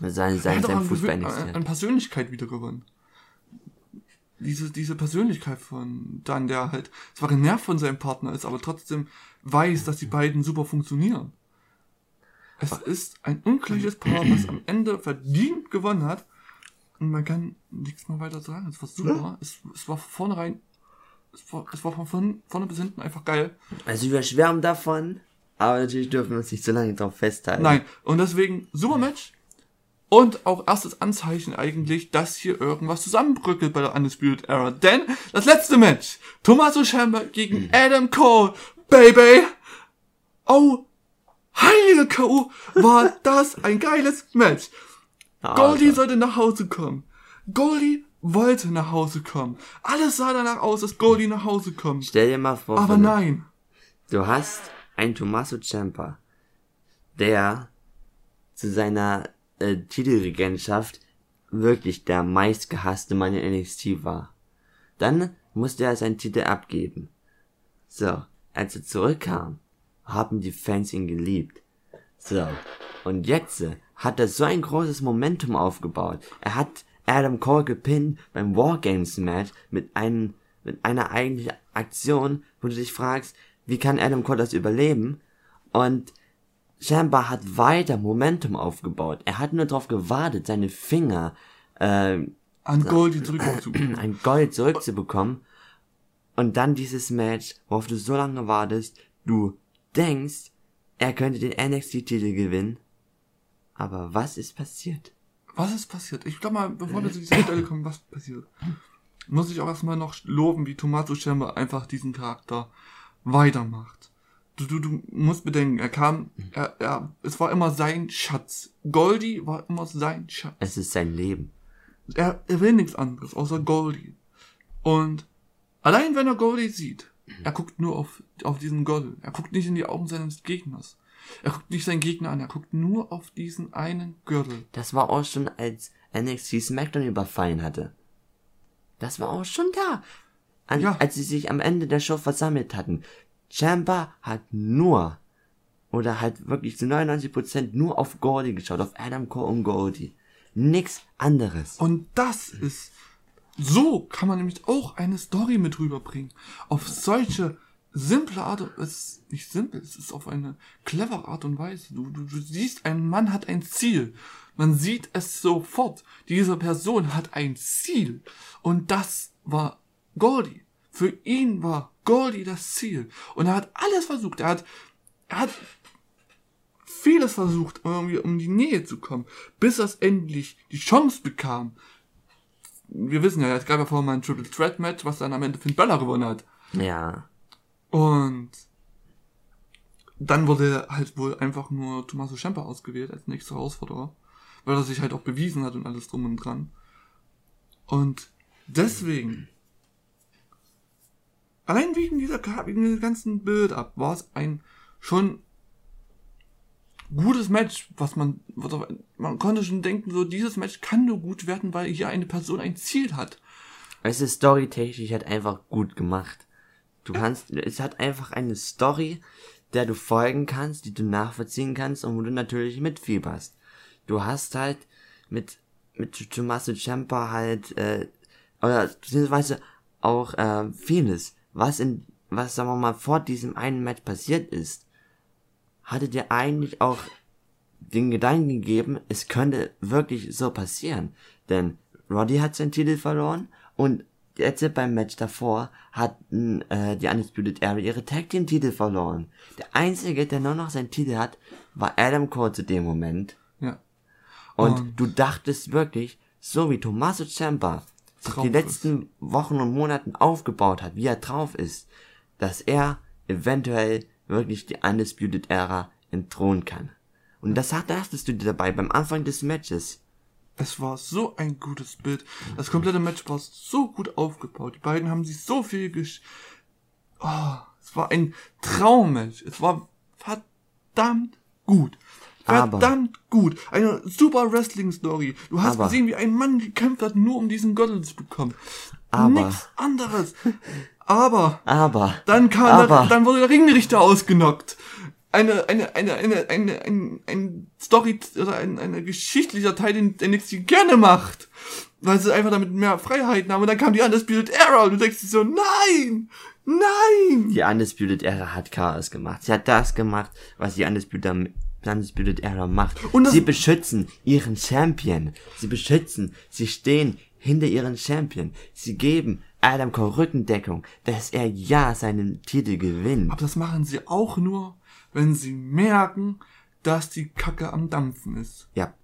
sein, sein, sein an, Fuß Gewö- beendet an, hat. an Persönlichkeit wieder gewonnen. Diese, diese Persönlichkeit von Dan, der halt zwar genervt von seinem Partner ist, aber trotzdem weiß, dass die beiden super funktionieren. Es ist ein ungleiches Paar, was am Ende verdient gewonnen hat. Und man kann nichts mehr weiter sagen. Es war super. Es, es war von vornherein, es war, es war von vorn- vorne bis hinten einfach geil. Also wir schwärmen davon, aber natürlich dürfen wir uns nicht so lange drauf festhalten. Nein, und deswegen super Match. Und auch erstes Anzeichen eigentlich, dass hier irgendwas zusammenbröckelt bei der Undisputed Era. Denn das letzte Match, Tommaso Ciampa gegen Adam Cole, Baby. Oh, heilige K.O. war das ein geiles Match. Ah, Goldie sollte nach Hause kommen. Goldie wollte nach Hause kommen. Alles sah danach aus, dass Goldie nach Hause kommt. Stell dir mal vor, Aber nein. du hast einen Tommaso Ciampa, der zu seiner äh, Titelregentschaft wirklich der meistgehasste Mann in NXT war. Dann musste er seinen Titel abgeben. So, als er zurückkam, haben die Fans ihn geliebt. So, und jetzt äh, hat er so ein großes Momentum aufgebaut. Er hat Adam Cole gepinnt beim Wargames Match mit einem mit einer eigentlichen Aktion, wo du dich fragst, wie kann Adam Cole das überleben? Und Chamber hat weiter Momentum aufgebaut. Er hat nur darauf gewartet, seine Finger äh, An Goldie zurückzubekommen. ein Gold zurückzubekommen. Und dann dieses Match, worauf du so lange wartest, du denkst, er könnte den NXT-Titel gewinnen. Aber was ist passiert? Was ist passiert? Ich glaube mal, bevor wir zu dieser Stelle kommen, was passiert? Muss ich auch erstmal noch loben, wie Tommaso Ciampa einfach diesen Charakter weitermacht. Du, du, du musst bedenken, er kam, er, er, es war immer sein Schatz. Goldie war immer sein Schatz. Es ist sein Leben. Er, er will nichts anderes, außer Goldie. Und allein wenn er Goldie sieht, er guckt nur auf, auf diesen Gold. Er guckt nicht in die Augen seines Gegners. Er guckt nicht seinen Gegner an, er guckt nur auf diesen einen Gürtel. Das war auch schon, als NXT SmackDown überfallen hatte. Das war auch schon da. An, Ja. Als sie sich am Ende der Show versammelt hatten. Champa hat nur, oder halt wirklich zu 99% nur auf Goldie geschaut, auf Adam Cole und Goldie. Nix anderes. Und das ist, so kann man nämlich auch eine Story mit rüberbringen. Auf solche simple Art, es ist nicht simpel, es ist auf eine clevere Art und Weise. Du, du, du siehst, ein Mann hat ein Ziel. Man sieht es sofort. Diese Person hat ein Ziel. Und das war Goldie. Für ihn war Goldie das Ziel. Und er hat alles versucht. Er hat, er hat vieles versucht, irgendwie um die Nähe zu kommen, bis er endlich die Chance bekam. Wir wissen ja, es gab ja vorher mal ein Triple Threat Match, was dann am Ende Finn Balor gewonnen hat. Ja. Und dann wurde halt wohl einfach nur Tommaso Ciampa ausgewählt als nächster Herausforderer, weil er sich halt auch bewiesen hat und alles drum und dran. Und deswegen, allein wegen dieser, wegen diesem ganzen Bild ab, war es ein schon gutes Match, was man, was auf- man konnte schon denken, so dieses Match kann nur gut werden, weil hier eine Person ein Ziel hat. Es ist storytechnisch halt einfach gut gemacht. Du kannst, es hat einfach eine Story, der du folgen kannst, die du nachvollziehen kannst und wo du natürlich mitfieberst. Du hast halt mit, mit Tommaso Ciampa halt, äh, oder beziehungsweise auch äh, vieles, was in, was sagen wir mal vor diesem einen Match passiert ist, hatte dir eigentlich auch den Gedanken gegeben, es könnte wirklich so passieren. Denn Roddy hat seinen Titel verloren und jetzt beim Match davor hatten äh, die Undisputed Era ihre Tag Team Titel verloren. Der einzige, der nur noch seinen Titel hat, war Adam Cole zu dem Moment. Ja. Und, Und- du dachtest wirklich, so wie Tommaso Ciampa die letzten Wochen und Monaten aufgebaut hat, wie er drauf ist, dass er eventuell wirklich die Undisputed Era entthronen kann. Und das hat- dachtest du dir dabei beim Anfang des Matches. Es war so ein gutes Bild. Das komplette Match war so gut aufgebaut. Die beiden haben sich so viel gesch... Oh, es war ein Traummatch. Es war verdammt gut. Aber- Verdammt gut. Eine super Wrestling-Story. Du hast Aber- gesehen, wie ein Mann gekämpft hat, nur um diesen Gürtel zu bekommen. Aber- Nichts anderes. Aber Aber, dann kam aber, der, dann wurde der Ringrichter ausgenockt. Eine, eine, eine, eine, eine, ein, ein Story oder ein, ein geschichtlicher Teil, den der NXT gerne macht. Weil sie einfach damit mehr Freiheiten haben. Und dann kam die Undisputed Era und du denkst dir so, nein! Nein! die Undisputed Era hat Chaos gemacht. Sie hat das gemacht, was die Undisputed, Undisputed Era macht. Und sie beschützen ihren Champion. Sie beschützen, sie stehen hinter ihren Champion. Sie geben Adam Cole Rückendeckung, dass er ja seinen Titel gewinnt. Aber das machen sie auch nur, wenn sie merken, dass die Kacke am Dampfen ist. Ja.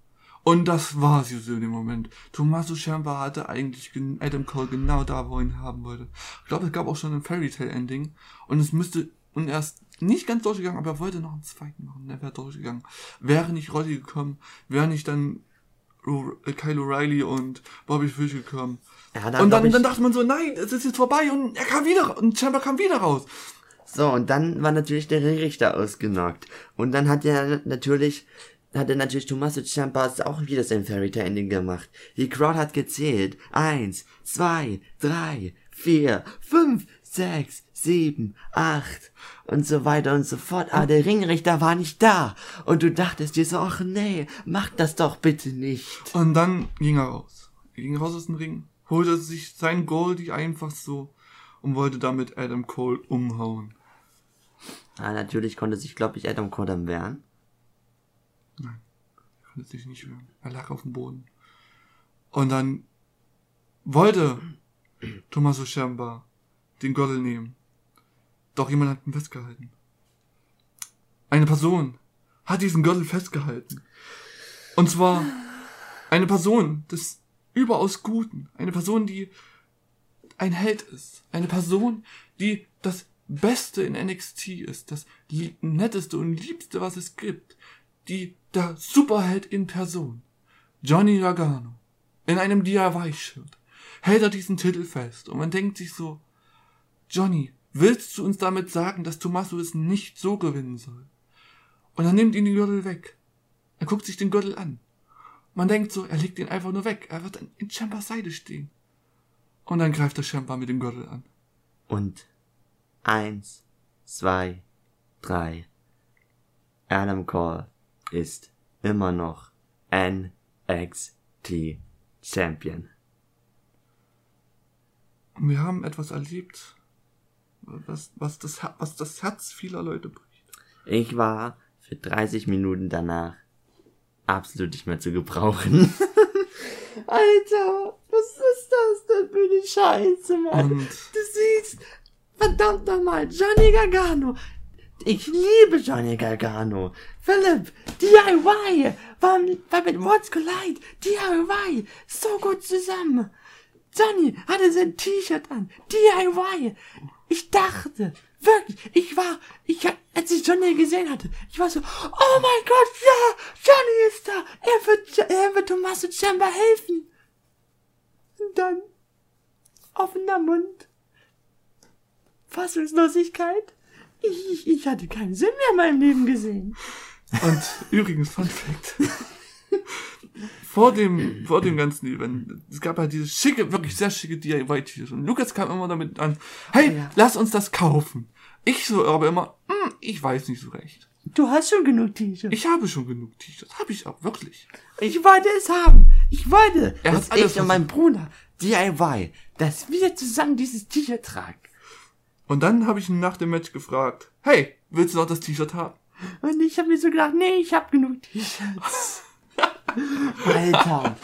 Und das war sie so in dem Moment. Tommaso Ciampa hatte eigentlich gen- Adam Cole genau da, wo er ihn haben wollte. Ich glaube, es gab auch schon ein Fairy Tale Ending. Und es müsste, und er ist nicht ganz durchgegangen, aber er wollte noch einen zweiten machen. Er wäre durchgegangen. Wäre nicht Roddy gekommen, wäre nicht dann Kyle O'Reilly und Bobby Fish gekommen. Ja, da und dann, dann dachte man so, nein, es ist jetzt vorbei und er kam wieder, und Ciampa kam wieder raus. So, und dann war natürlich der Ringrichter ausgenockt. Und dann hat er natürlich, hat er natürlich Tommaso Ciampa auch wieder sein Fairy Tale Ending gemacht. Die Crowd hat gezählt. Eins, zwei, drei, vier, fünf, sechs, sieben, acht und so weiter und so fort. Aber der Ringrichter war nicht da. Und du dachtest dir so, ach nee, mach das doch bitte nicht. Und dann ging er raus. Er ging raus aus dem Ring, holte sich sein Goldie einfach so und wollte damit Adam Cole umhauen. Ah, natürlich konnte sich, glaube ich, Adam Cole dann wehren. Er konnte sich nicht hören. Er lag auf dem Boden. Und dann wollte Tommaso Ciampa den Gürtel nehmen. Doch jemand hat ihn festgehalten. Eine Person hat diesen Gürtel festgehalten. Und zwar eine Person des überaus Guten. Eine Person, die ein Held ist. Eine Person, die das Beste in NXT ist. Das netteste und liebste, was es gibt. Die, der Superheld in Person. Johnny Gargano. In einem DIY-Shirt. Hält er diesen Titel fest. Und man denkt sich so, Johnny, willst du uns damit sagen, dass Tommaso es nicht so gewinnen soll? Und dann nimmt ihn den Gürtel weg. Er guckt sich den Gürtel an. Man denkt so, er legt ihn einfach nur weg. Er wird in Champas Seite stehen. Und dann greift der Champa mit dem Gürtel an. Und eins, zwei, drei. Adam Cole ist immer noch NXT Champion. Wir haben etwas erlebt, was, was, das, was das Herz vieler Leute bricht. Ich war für 30 Minuten danach absolut nicht mehr zu gebrauchen. Alter, was ist das denn für eine Scheiße, Mann? Und Du siehst, verdammt nochmal, Johnny Gargano. Ich liebe Johnny Gargano. Philipp, DIY war, war mit What's Collide. DIY, so gut zusammen. Johnny hatte sein T-Shirt an. DIY. Ich dachte, wirklich, ich war, ich, als ich Johnny gesehen hatte, ich war so, oh mein Gott, ja, Johnny ist da. Er wird, er wird Tommaso Ciampa helfen. Und dann, offener Mund, Fassungslosigkeit. Ich, ich, ich hatte keinen Sinn mehr in meinem Leben gesehen. Und übrigens, Fun Fact. Vor dem, vor dem ganzen Event, es gab halt dieses schicke, wirklich sehr schicke DIY-T-Shirt. Und Lukas kam immer damit an, hey, Ja. lass uns das kaufen. Ich so aber immer, hm, ich weiß nicht so recht. Du hast schon genug T-Shirts. Ich habe schon genug T-Shirts, habe ich auch, wirklich. Ich wollte es haben. Ich wollte, Er dass hat alles ich und mein Bruder DIY, dass wir zusammen dieses T-Shirt tragen. Und dann habe ich ihn nach dem Match gefragt, hey, willst du noch das T-Shirt haben? Und ich habe mir so gedacht, nee, ich habe genug T-Shirts. Alter,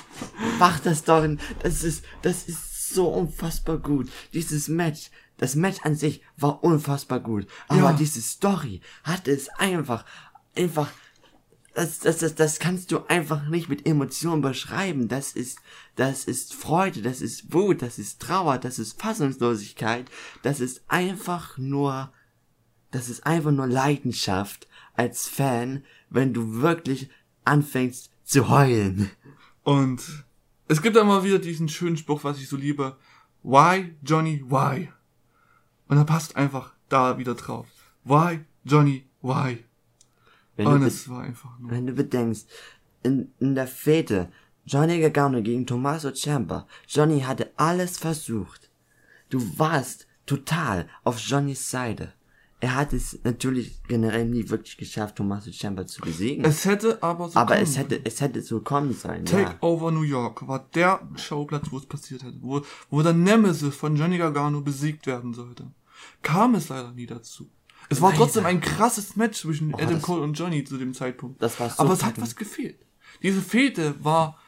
mach das doch. in- Das ist, das ist so unfassbar gut. Dieses Match, das Match an sich war unfassbar gut. Aber Ja. diese Story hat es einfach, einfach, das, das, das, das kannst du einfach nicht mit Emotionen beschreiben. Das ist, das ist Freude, das ist Wut, das ist Trauer, das ist Fassungslosigkeit. Das ist einfach nur, das ist einfach nur Leidenschaft als Fan, wenn du wirklich anfängst zu heulen. Und es gibt immer wieder diesen schönen Spruch, was ich so liebe. Why, Johnny, why? Und er passt einfach da wieder drauf. Why, Johnny, why? Wenn Und du, es war einfach nur. wenn du bedenkst, in, in der Fete, Johnny Gargano gegen Tommaso Ciampa, Johnny hatte alles versucht. Du warst total auf Johnnys Seite. Er hat es natürlich generell nie wirklich geschafft, Tommaso Ciampa zu besiegen. Es hätte aber so aber kommen es hätte, es hätte so kommen sollen, Take ja. Over New York war der Schauplatz, wo es passiert hätte, wo, wo der Nemesis von Johnny Gargano besiegt werden sollte. Kam es leider nie dazu. Es war Leider. trotzdem ein krasses Match zwischen Adam das- Cole und Johnny zu dem Zeitpunkt. Das war so aber es hat was gefehlt. Diese Fete war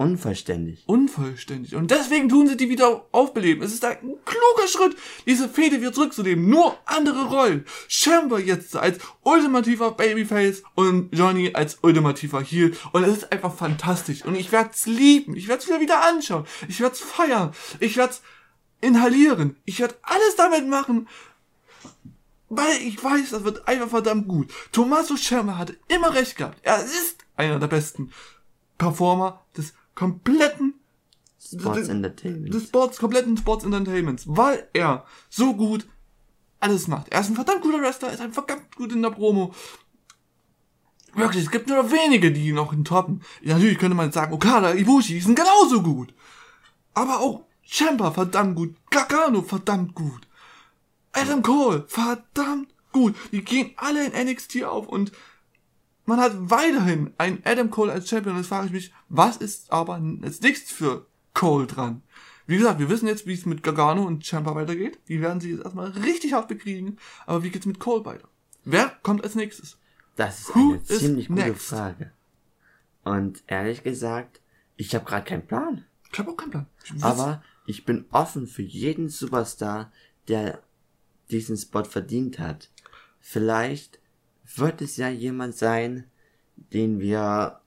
Unvollständig. unvollständig. Und deswegen tun sie die wieder aufbeleben. Es ist ein kluger Schritt, diese Fehde wieder zurückzunehmen. Nur andere Rollen. Ciampa jetzt als ultimativer Babyface und Johnny als ultimativer Heel. Und es ist einfach fantastisch. Und ich werde es lieben. Ich werde es wieder wieder anschauen. Ich werde es feiern. Ich werde es inhalieren. Ich werde alles damit machen, weil ich weiß, das wird einfach verdammt gut. Tommaso Ciampa hatte immer recht gehabt. Er ist einer der besten Performer des kompletten Sports des Entertainment. Sports, kompletten Sports Entertainments, weil er so gut alles macht. Er ist ein verdammt guter Wrestler, ist ein verdammt gut in der Promo. Wirklich, es gibt nur wenige, die ihn noch toppen. Natürlich könnte man jetzt sagen, Okada, Ibushi, die sind genauso gut. Aber auch Champa, verdammt gut. Gargano, verdammt gut. Adam Cole, verdammt gut. Die gehen alle in NXT auf und man hat weiterhin einen Adam Cole als Champion. Und jetzt frage ich mich, was ist aber jetzt nichts für Cole dran? Wie gesagt, wir wissen jetzt, wie es mit Gargano und Champa weitergeht. Die werden sie jetzt erstmal richtig hart bekriegen. Aber wie geht's mit Cole weiter? Wer kommt als nächstes? Das ist Who eine ziemlich gute next? Frage. Und ehrlich gesagt, ich habe gerade keinen Plan. Ich habe auch keinen Plan. Ich Aber ich bin offen für jeden Superstar, der diesen Spot verdient hat. Vielleicht wird es ja jemand sein, den wir,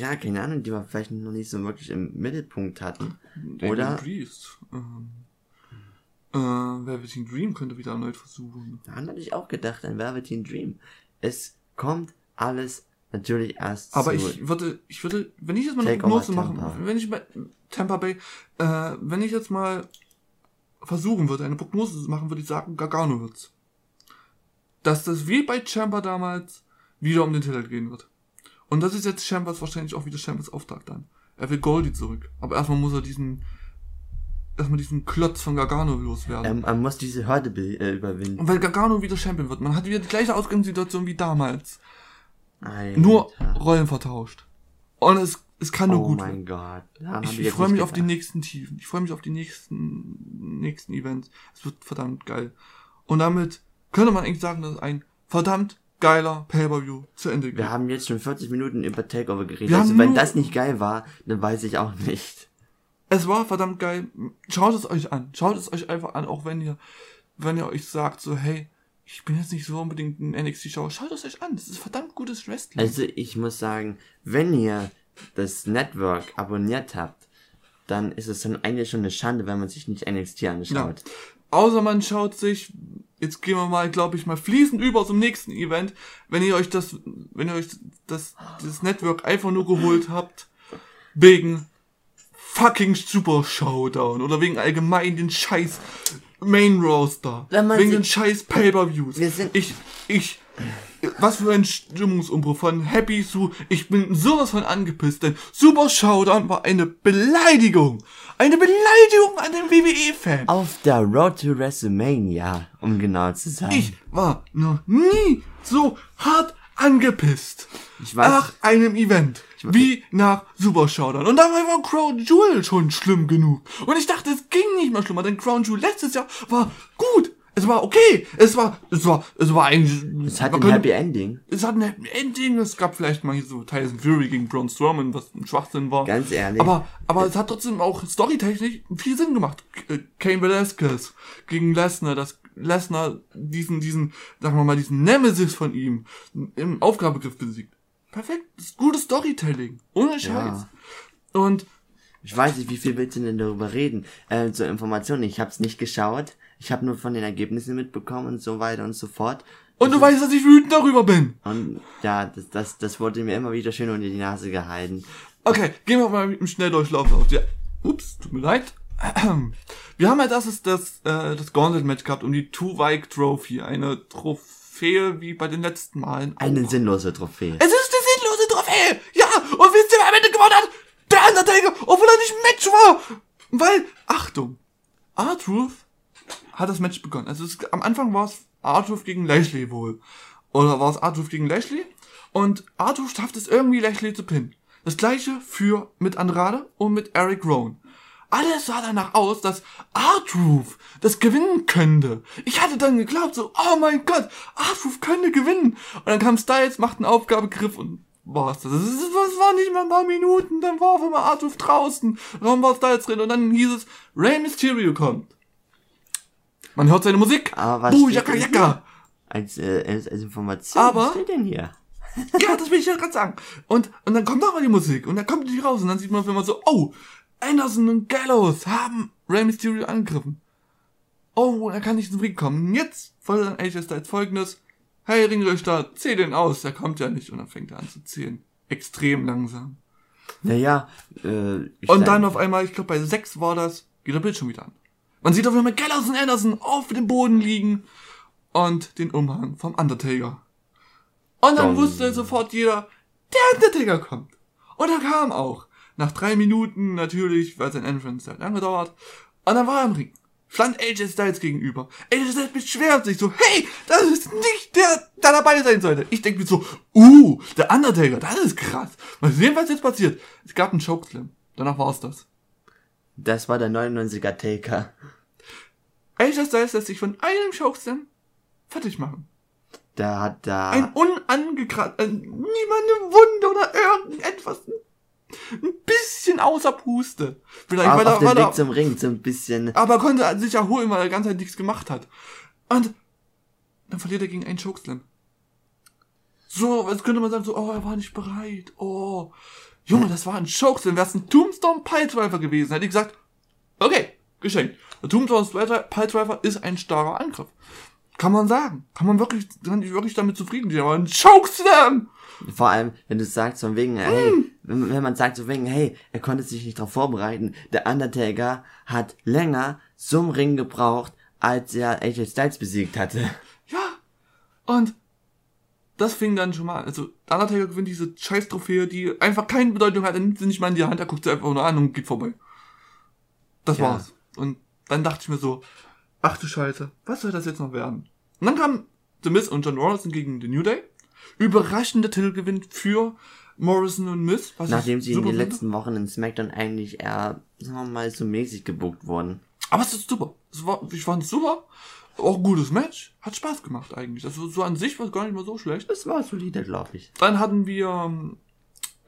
ja, keine Ahnung, den wir vielleicht noch nicht so wirklich im Mittelpunkt hatten. Damien Oder Priest. Ähm, äh, Velveteen Dream könnte wieder erneut versuchen. daran hatte ich auch gedacht, ein Velveteen Dream. Es kommt alles natürlich erst Aber ich würde, ich würde, wenn ich jetzt mal eine Prognose machen, wenn ich bei Tampa Bay, äh, wenn ich jetzt mal versuchen würde, eine Prognose zu machen, würde ich sagen, Gargano wird's. Dass das wie bei Champa damals wieder um den Titel gehen wird. Und das ist jetzt Champas wahrscheinlich auch wieder Champas Auftrag dann. Er will Goldie zurück. Aber erstmal muss er diesen, erstmal diesen Klotz von Gargano loswerden. ähm, man muss diese Hürde äh, überwinden. Und weil Gargano wieder Champion wird, man hat wieder die gleiche Ausgangssituation wie damals. Alter. Nur Rollen vertauscht. Und es, es kann nur oh gut mein werden. Gott. Hab Ich, ich freue mich auf die nächsten Tiefen. Ich freue mich auf die nächsten, nächsten Events. Es wird verdammt geil. Und damit könnte man eigentlich sagen, dass ein verdammt geiler Pay-Per-View zu Ende geht. Wir haben jetzt schon 40 Minuten über Takeover geredet. Wir Also wenn das nicht geil war, dann weiß ich auch nicht. Es war verdammt geil. Schaut es euch an. Schaut es euch einfach an, auch wenn ihr, wenn ihr euch sagt, so, hey, ich bin jetzt nicht so unbedingt ein NXT-Schauer. Schaut es euch an. Das ist verdammt gutes Wrestling. Also ich muss sagen, wenn ihr das Network abonniert habt, dann ist es dann eigentlich schon eine Schande, wenn man sich nicht NXT Ja. anschaut. Außer man schaut sich, jetzt gehen wir mal, glaube ich, mal fließend über zum nächsten Event, wenn ihr euch das, wenn ihr euch das, das Network einfach nur geholt habt, wegen fucking Super Showdown oder wegen allgemein den scheiß Main Roster, wegen den scheiß Pay-Per-Views. Ich, ich, was für ein Stimmungsumbruch von Happy zu, ich bin sowas von angepisst, denn Super Showdown war eine Beleidigung. Eine Beleidigung an den WWE-Fan. Auf der Road to WrestleMania, um genau zu sein. Ich war noch nie so hart angepisst. Ich weiß- Nach einem Event. Wie nach Super Showdown. Und dabei war Crown Jewel schon schlimm genug. Und ich dachte, es ging nicht mehr schlimmer, denn Crown Jewel letztes Jahr war gut. Es war okay. Es war, es war, es war eigentlich. es hat ein könnte- Happy Ending. es hat ein Happy Ending, es gab vielleicht mal hier so Tyson Fury gegen Braun Strowman, was ein Schwachsinn war. Ganz ehrlich. Aber, aber es hat trotzdem auch storytechnisch viel Sinn gemacht. K- Cain Velasquez gegen Lesnar, dass Lesnar diesen, diesen, sagen wir mal, diesen Nemesis von ihm im Aufgabegriff besiegt. Perfekt, das ist gutes Storytelling. Ohne Scheiß. Ja. Und Ich weiß nicht, wie viel willst du denn darüber reden? Äh, zur Information, ich hab's nicht geschaut. Ich habe nur von den Ergebnissen mitbekommen und so weiter und so fort. Und du weißt, dass ich wütend darüber bin. Und ja, das, das, das wurde mir immer wieder schön unter die Nase gehalten. Okay, gehen wir mal mit dem Schnelldurchlauf auf. Ja. Ups, tut mir leid. Wir haben als erstes das, äh, das Gauntlet-Match gehabt um die Two-Wike Trophy. Eine Trophäe wie bei den letzten Malen. Eine auch. sinnlose Trophäe. Es ist eine sinnlose Trophäe! Ja! Und wisst ihr, wer am Ende gewonnen hat? Der Undertaker! Obwohl er nicht Match war! Weil, Achtung! R-Truth hat das Match begonnen. Also es, am Anfang war es R-Truth gegen Lashley wohl. Oder war es R-Truth gegen Lashley? Und R-Truth schafft es irgendwie, Lashley zu pinnen. Das gleiche für mit Andrade und mit Eric Rowan. Alles sah danach aus, dass R-Truth das gewinnen könnte. Ich hatte dann geglaubt, so, oh mein Gott, R-Truth könnte gewinnen. Und dann kam Styles, macht einen Aufgabegriff und war's das. Das, das war nicht mal ein paar Minuten, dann war auf einmal R-Truth draußen. Warum war Styles drin? Und dann hieß es, Rey Mysterio kommt. Man hört seine Musik. Aber was Buh, jaka, jaka. Als, äh, als, als Information. Aber- Was steht denn hier? Ja, das will ich ja gerade sagen. Und, und dann kommt nochmal die Musik und dann kommt die raus und dann sieht man auf einmal so, oh, Anderson und Gallows haben Rey Mysterio angegriffen. Oh, er kann nicht ins Ring kommen. Jetzt fordert dann AJ Styles folgendes. Hey, Ringrichter, zähl den aus, der kommt ja nicht. Und dann fängt er an zu zählen. Extrem langsam. Naja, äh, Und dann auf einmal, ich glaube bei sechs war das, geht der Bildschirm wieder an. Man sieht auf einmal Gallows und Anderson auf dem Boden liegen und den Umhang vom Undertaker. Und dann Dong. wusste sofort jeder, der Undertaker kommt. Und er kam auch. Nach drei Minuten natürlich, weil sein Entrance halt lange dauert. Und dann war er im Ring. Stand AJ Styles gegenüber. AJ Styles beschwert sich so, hey, das ist nicht der, der dabei sein sollte. Ich denke mir so, uh, der Undertaker, das ist krass. Mal sehen, was jetzt passiert. Es gab einen Chokeslam. Danach war's das. Das war der 99er Taker. AJ Styles lässt sich von einem Chokeslam fertig machen. Der hat da. Ein unangekratzt, äh, niemand eine Wunde oder irgendetwas. Ein bisschen außer Puste. Vielleicht, auf, weil auf er, dem Weg zum Ring, so ein bisschen. aber konnte sich erholen, weil er die ganze Zeit nichts gemacht hat. Und dann verliert er gegen einen Chokeslam. So, als könnte man sagen, so, oh, er war nicht bereit. Oh. Junge, das war ein Chokeslam. Wäre es ein Tombstone Piledriver gewesen, hätte ich gesagt, okay, geschenkt. Der Tombstone Piledriver ist ein starker Angriff. Kann man sagen. Kann man wirklich, kann ich wirklich damit zufrieden sein. Aber ein Chokeslam! Vor allem, wenn du sagst von wegen, hey, Hm. wenn, wenn man sagt so wegen, hey, er konnte sich nicht darauf vorbereiten. Der Undertaker hat länger zum Ring gebraucht, als er AJ Styles besiegt hatte. Ja. Und das fing dann schon mal, also der Undertaker gewinnt diese scheiß Trophäe, die einfach keine Bedeutung hat, er nimmt sie nicht mal in die Hand, er guckt sie einfach nur an und geht vorbei. Das Ja. war's. Und dann dachte ich mir so, ach du Scheiße, was soll das jetzt noch werden? Und dann kam The Miz und John Morrison gegen The New Day. Überraschender Titelgewinn für Morrison und Miz. Nachdem sie in den letzten Wochen in SmackDown eigentlich eher, sagen wir mal, so mäßig gebuckt wurden. Aber es ist super. Es war, ich fand es super. Auch ein gutes Match. Hat Spaß gemacht eigentlich. Also so an sich war es gar nicht mal so schlecht. Das war solide, glaube ich. Dann hatten wir ähm,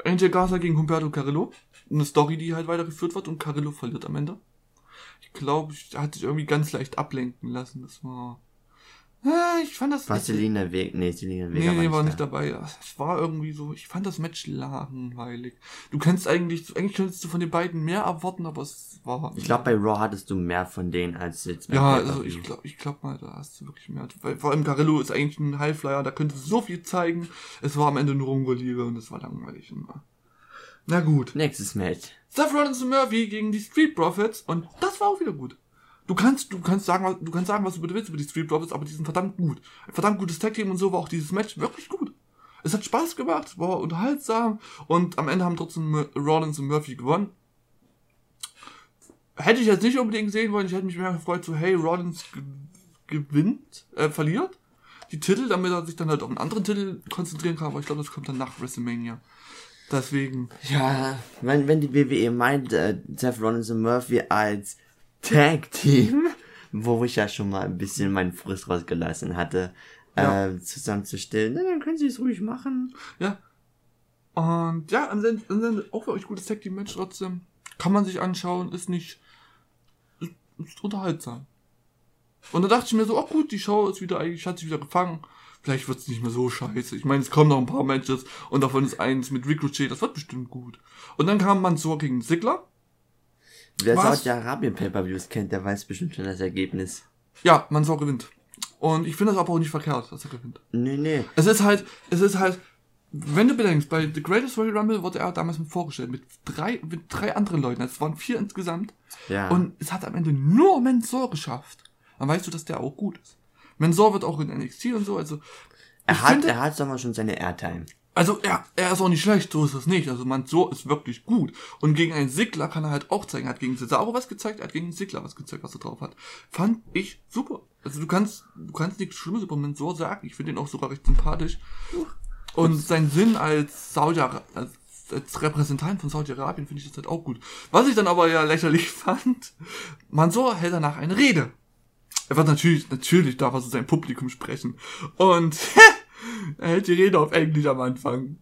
Angel Garza gegen Humberto Carrillo. Eine Story, die halt weitergeführt wird und Carrillo verliert am Ende. Ich glaube, er hat sich irgendwie ganz leicht ablenken lassen. Das war. Ich fand das. War Selina Weg? Nee, Selina Nee, Vega nee, war nicht da. dabei. Es war irgendwie so, ich fand das Match langweilig. Du kannst eigentlich, eigentlich könntest du von den beiden mehr erwarten, aber es war. Ich glaube, bei Raw hattest du mehr von denen als jetzt bei Ja, also ich glaube ich glaub mal, da hast du wirklich mehr. Weil vor allem Carrillo ist eigentlich ein Highflyer, da könnte so viel zeigen. Es war am Ende nur Rumgeliebe und es war langweilig. War- Na gut. Nächstes Match. Seth Rollins und Murphy gegen die Street Profits und das war auch wieder gut. Du kannst, du kannst sagen, was- du kannst sagen, was du willst über die Street Profits, aber die sind verdammt gut. Ein verdammt gutes Tag Team und so war auch dieses Match wirklich gut. Es hat Spaß gemacht, war unterhaltsam und am Ende haben trotzdem Rollins und Murphy gewonnen. Hätte ich jetzt nicht unbedingt sehen wollen, ich hätte mich mehr gefreut, so hey, Rollins ge gewinnt, äh, verliert die Titel, damit er sich dann halt auf einen anderen Titel konzentrieren kann, aber ich glaube, das kommt dann nach WrestleMania. Deswegen, Ja, wenn, wenn die WWE meint, äh, Seth Rollins und Murphy als Tag Team, wo ich ja schon mal ein bisschen meinen Frust rausgelassen hatte, Ja. äh, zusammenzustellen, na, dann können sie es ruhig machen. Ja. Und ja, ansonsten ansonsten auch für euch gutes Tag Team Match trotzdem. Kann man sich anschauen, ist nicht, ist, ist unterhaltsam. Und da dachte ich mir so, oh gut, die Show ist wieder eigentlich, hat sich wieder gefangen. Vielleicht wird's nicht mehr so scheiße. Ich meine, es kommen noch ein paar Matches und davon ist eins mit Ricochet, das wird bestimmt gut. Und dann kam Mansour gegen Sigler. Wer Was? Saudi-Arabien Pay-Per-Views kennt, der weiß bestimmt schon das Ergebnis. Ja, Mansour gewinnt. Und ich finde das aber auch nicht verkehrt, dass er gewinnt. Nee, nee. Es ist halt, es ist halt, wenn du bedenkst, bei The Greatest Royal Rumble wurde er damals mit vorgestellt, mit drei, mit drei anderen Leuten, es waren vier insgesamt, Ja. und es hat am Ende nur Mensor geschafft. Dann weißt du, dass der auch gut ist. Mensor wird auch in NXT und so, also, er hat, finde- er hat, sagen wir schon, seine Airtime. Also er, er ist auch nicht schlecht, so ist es nicht. Also Mansour ist wirklich gut. Und gegen einen Sigler kann er halt auch zeigen. Er hat gegen Cesaro was gezeigt, er hat gegen Sigler was gezeigt, was er drauf hat. Fand ich super. Also du kannst, du kannst nichts Schlimmes über Mansour sagen. Ich finde ihn auch sogar recht sympathisch. Und sein Sinn als Saudi als, als Repräsentant von Saudi-Arabien finde ich das halt auch gut. Was ich dann aber ja lächerlich fand, Mansour hält danach eine Rede. Er wird natürlich, natürlich darf er zu seinem Publikum sprechen. Und er hält die Rede auf Englisch am Anfang.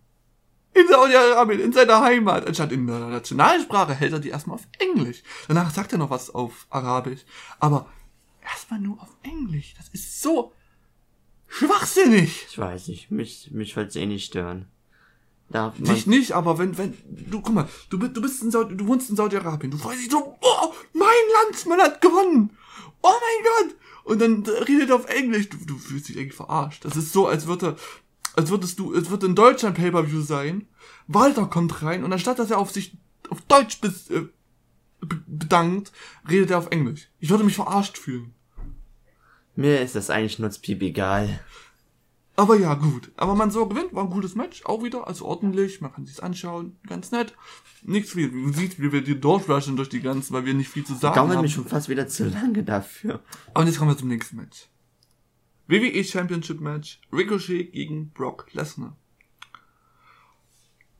In Saudi-Arabien, in seiner Heimat. Anstatt in der Nationalsprache hält er die erstmal auf Englisch. Danach sagt er noch was auf Arabisch. Aber erstmal nur auf Englisch. Das ist so schwachsinnig. Ich weiß nicht, mich, mich wird's eh nicht stören. Da, man, Dich nicht, aber wenn, wenn, du, guck mal, du, bist- du bist in Saudi, du wohnst in Saudi-Arabien, du freust dich so, oh, mein Landsmann hat gewonnen! Oh mein Gott! Und dann redet er auf Englisch, du, du fühlst dich eigentlich verarscht. Das ist so, als würde, als würdest du, es wird in Deutschland Pay-Per-View sein, Walter kommt rein und anstatt dass er auf sich, auf Deutsch bis, äh, be- bedankt, redet er auf Englisch. Ich würde mich verarscht fühlen. Mir ist das eigentlich nutzpiep egal. Aber ja, gut. Aber man so gewinnt, war ein gutes Match, auch wieder, also ordentlich, man kann sich's anschauen, ganz nett. Nichts viel, man sieht, wie wir die durchrushen durch die ganzen, weil wir nicht viel zu sagen Dauert haben. mir schon fast wieder zu lange dafür. Und jetzt kommen wir zum nächsten Match. WWE Championship Match, Ricochet gegen Brock Lesnar.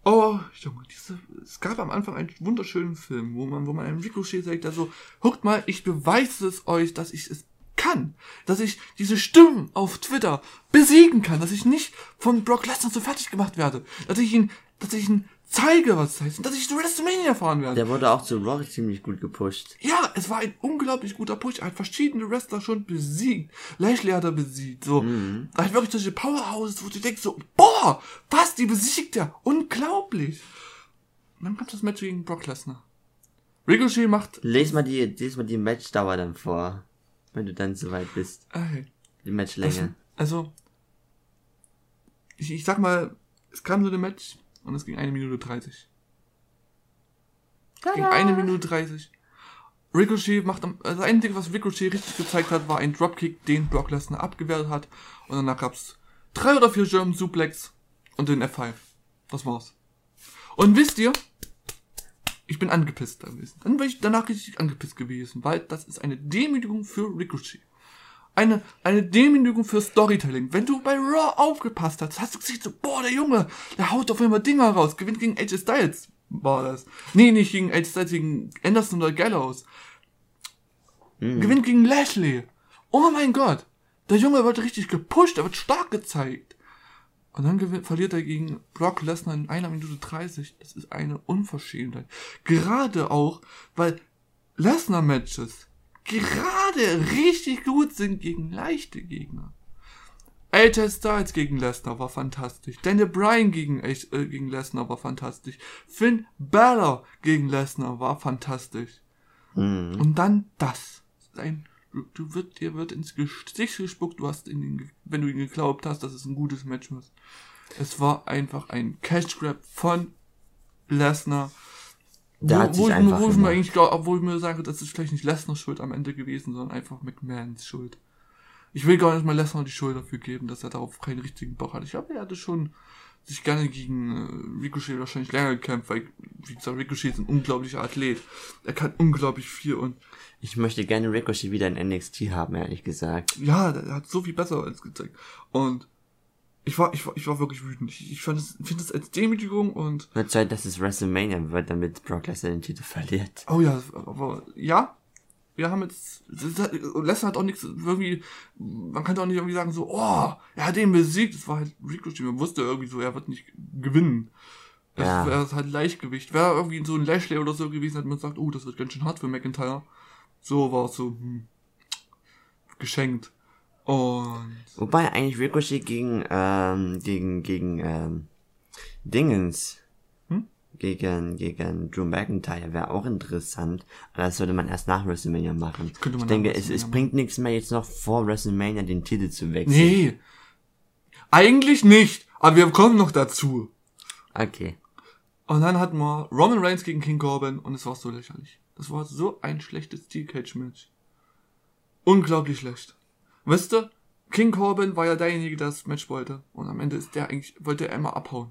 Oh, Junge, diese, es gab am Anfang einen wunderschönen Film, wo man, wo man einem Ricochet sagt, der so, guckt mal, ich beweise es euch, dass ich es kann, dass ich diese Stimmen auf Twitter besiegen kann, dass ich nicht von Brock Lesnar so fertig gemacht werde, dass ich ihn, dass ich ihn zeige, was das heißt, und dass ich zu WrestleMania fahren werde. Der wurde auch zu Raw ziemlich gut gepusht. Ja, es war ein unglaublich guter Push. Er hat verschiedene Wrestler schon besiegt. Lashley hat er besiegt. So, da hat wirklich solche Powerhouses, wo du denkst so, boah, was, die besiegt er. Unglaublich. Und dann kommt das Match gegen Brock Lesnar. Ricochet macht, Les mal die, les mal die Matchdauer dann vor. Wenn du dann soweit bist. ey, Die Matchlänge. also, ich, ich sag mal, es kam so ein Match und es ging eine Minute 30. Ging eine Minute 30. Ricochet macht am, also das Einzige, was Ricochet richtig gezeigt hat, war ein Dropkick, den Brock Lesnar abgewehrt hat. Und danach gab's drei oder vier German Suplex und den F5. Das war's. Und wisst ihr, ich bin angepisst gewesen. Dann bin ich danach richtig angepisst gewesen, weil das ist eine Demütigung für Ricochet. Eine, eine Demütigung für Storytelling. Wenn du bei Raw aufgepasst hast, hast du gesehen, so, boah, der Junge, der haut auf einmal Dinger raus, gewinnt gegen AJ Styles, war das. Nee, nicht gegen AJ Styles, gegen Anderson oder Gallows. Gewinnt gegen Lashley. Oh mein Gott. Der Junge wird richtig gepusht, er wird stark gezeigt. Und dann gewinnt, verliert er gegen Brock Lesnar in einer Minute 30. Das ist eine Unverschämtheit. Gerade auch, weil Lesnar-Matches gerade richtig gut sind gegen leichte Gegner. AJ Styles gegen Lesnar war fantastisch. Daniel Bryan gegen, äh, gegen Lesnar war fantastisch. Finn Balor gegen Lesnar war fantastisch. Und dann das. Ein, du, du wird, dir wird ins Gesicht gespuckt, du hast in ihn, ge- wenn du ihn geglaubt hast, dass es ein gutes Match ist. Es war einfach ein Cash Grab von Lesnar. Der wo, hat sich wo, einfach wo ich mir eigentlich glaube, obwohl ich mir sage, das ist vielleicht nicht Lesners Schuld am Ende gewesen, sondern einfach McMahons Schuld. Ich will gar nicht mal Lesnar die Schuld dafür geben, dass er darauf keinen richtigen Bock hatte. Ich glaube, er hatte schon sich gerne gegen äh, Ricochet wahrscheinlich länger gekämpft, weil, wie gesagt, Ricochet ist ein unglaublicher Athlet. Er kann unglaublich viel und Ich möchte gerne Ricochet wieder in NXT haben, ehrlich gesagt. ja, der hat so viel besser als gezeigt. Und ich war, ich war, ich war wirklich wütend. Ich, ich fand es, finde es als Demütigung und, Wird Zeit, dass es WrestleMania wird, damit Brock Lesnar den Titel verliert. oh ja, aber, ja, wir haben jetzt, das ist- Lesnar hat auch nichts, irgendwie, man kann doch nicht irgendwie sagen so, oh, er hat den besiegt, das war halt Ricochet, man wusste irgendwie so, er wird nicht gewinnen. Es Ja. wäre halt Leichtgewicht. Wäre irgendwie so ein Lashley oder so gewesen, hätte man gesagt, oh, das wird ganz schön hart für McIntyre. So war es so, hm, geschenkt. Und, Wobei eigentlich Ricochet gegen, ähm, gegen, gegen, ähm, Dingens? Gegen, gegen Drew McIntyre wäre auch interessant. Aber das sollte man erst nach WrestleMania machen. Ich denke, es, es bringt nichts mehr jetzt noch vor WrestleMania den Titel zu wechseln. nee, eigentlich nicht, aber wir kommen noch dazu. Okay. Und dann hatten wir Roman Reigns gegen King Corbin und es war so lächerlich. Das war so ein schlechtes Steel Cage Match. Unglaublich schlecht. Weißt du, King Corbin war ja derjenige, der das Match wollte. Und am Ende ist der eigentlich, wollte er immer abhauen.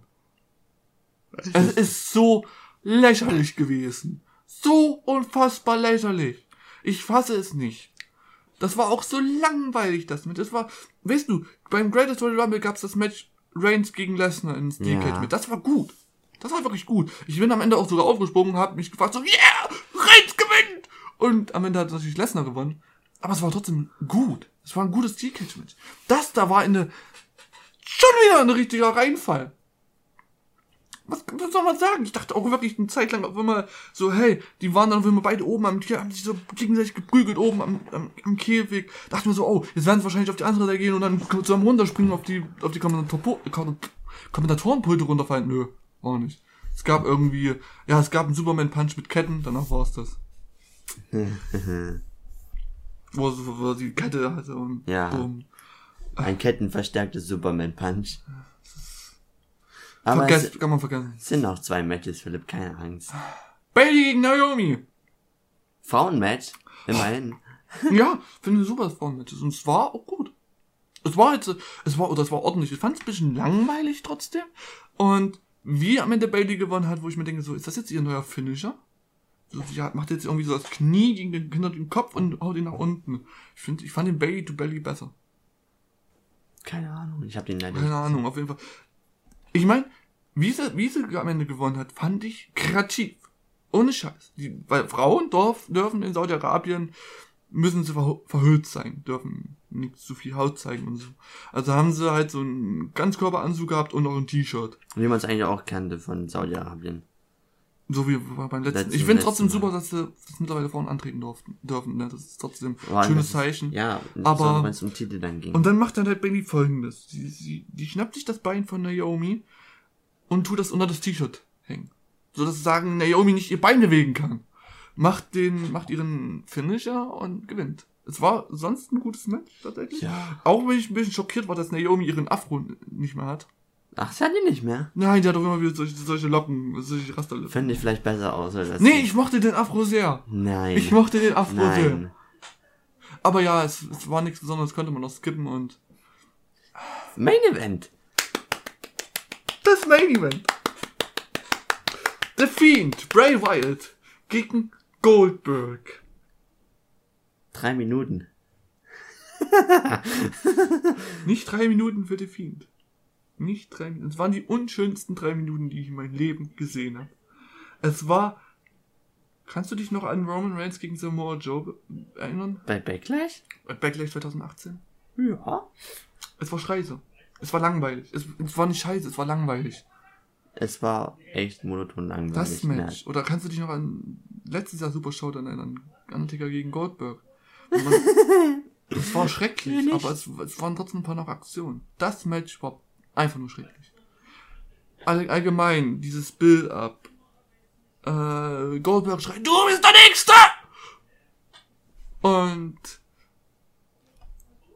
Es ist so lächerlich gewesen. So unfassbar lächerlich. Ich fasse es nicht. Das war auch so langweilig, das mit. Das war, weißt du, beim Greatest Royal Rumble gab's das Match Reigns gegen Lesnar in Steel Ja. Mit. Das war gut. Das war wirklich gut. Ich bin am Ende auch sogar aufgesprungen und habe mich gefragt, so, yeah, Reigns gewinnt! Und am Ende hat natürlich Lesnar gewonnen. Aber es war trotzdem gut. Es war ein gutes Steel Match. Das da war eine, schon wieder ein richtiger Reinfall. Was, was soll man sagen? Ich dachte auch wirklich eine Zeit lang auf einmal so, hey, die waren dann auf einmal beide oben am Tier, haben sich so gegenseitig geprügelt oben am, am, am Käfig. Dachte mir so, oh, jetzt werden sie wahrscheinlich auf die andere Seite gehen und dann zusammen runterspringen auf die, auf die Kommentator, Kommentatorenpulte runterfallen. Nö, war nicht. Es gab irgendwie, ja, es gab einen Superman Punch mit Ketten, danach war es das. wo, wo, wo die Kette hatte und Ja. boom. Ein kettenverstärktes Superman Aber es Vergesst, kann man vergessen. sind noch zwei Matches, Philipp, keine Angst. Bailey gegen Naomi. Frauenmatch, immerhin. ja, finde ich super, das Frauenmatch. Und es war auch gut. Es war jetzt, es war, oder es war ordentlich. Ich fand es ein bisschen langweilig trotzdem. Und wie am Ende Bailey gewonnen hat, wo ich mir denke, so, ist das jetzt ihr neuer Finisher? So, sie hat, macht jetzt irgendwie so das Knie gegen den, hinter den Kopf und haut ihn nach unten. Ich finde, ich fand den Bailey to Bailey besser. Keine Ahnung, ich habe den leider Keine Ahnung, auf jeden Fall. Ich meine, wie sie, wie sie am Ende gewonnen hat, fand ich kreativ. Ohne Scheiß. Die, weil Frauen darf, dürfen in Saudi-Arabien, müssen sie ver, verhüllt sein, dürfen nicht zu viel Haut zeigen und so. Also haben sie halt so einen Ganzkörperanzug gehabt und noch ein T-Shirt. Wie man es eigentlich auch kannte von Saudi-Arabien. So wie beim letzten. Letzten- ich finde trotzdem super, dass sie dass mittlerweile Frauen antreten durften, dürfen. Ne? Das ist trotzdem ein schönes das ist- Zeichen. Ja, Aber- wenn es um Titel dann ging. Und dann macht dann halt Bailey folgendes. Sie, sie, die schnappt sich das Bein von Naomi und tut das unter das T-Shirt hängen. So dass sagen, Naomi nicht ihr Bein bewegen kann. Macht den, macht ihren Finisher und gewinnt. Es war sonst ein gutes Match, tatsächlich. Ja. Auch wenn ich ein bisschen schockiert war, dass Naomi ihren Afro nicht mehr hat. Ach, das hat die nicht mehr. Nein, die hat doch immer wieder solche, solche Locken, solche Rasterlippen. Fände ich vielleicht besser aus. Als das Nee, ich mochte den Afro sehr. Nein. Ich mochte den Afro sehr. Nein. Aber ja, es, es war nichts Besonderes, könnte man noch skippen und. Main Event. Das Main Event. The Fiend, Bray Wyatt gegen Goldberg. Drei Minuten. Nicht drei Minuten für The Fiend. Nicht drei Minuten. Es waren die unschönsten drei Minuten, die ich in meinem Leben gesehen habe. Es war. Kannst du dich noch an Roman Reigns gegen Samoa Joe erinnern? Bei Backlash? Bei Backlash 2018? Ja. Es war scheiße. Es war langweilig. Es, es war nicht scheiße, es war langweilig. Es war echt monoton langweilig. Das Match. Oder kannst du dich noch an letztes Jahr Super Showdown erinnern? Undertaker gegen Goldberg. Man, es war schrecklich, aber es, es waren trotzdem ein paar noch Aktionen. Das Match war einfach nur schrecklich. All, allgemein, dieses Build-up. Äh, Goldberg schreit, du bist der Nächste! Und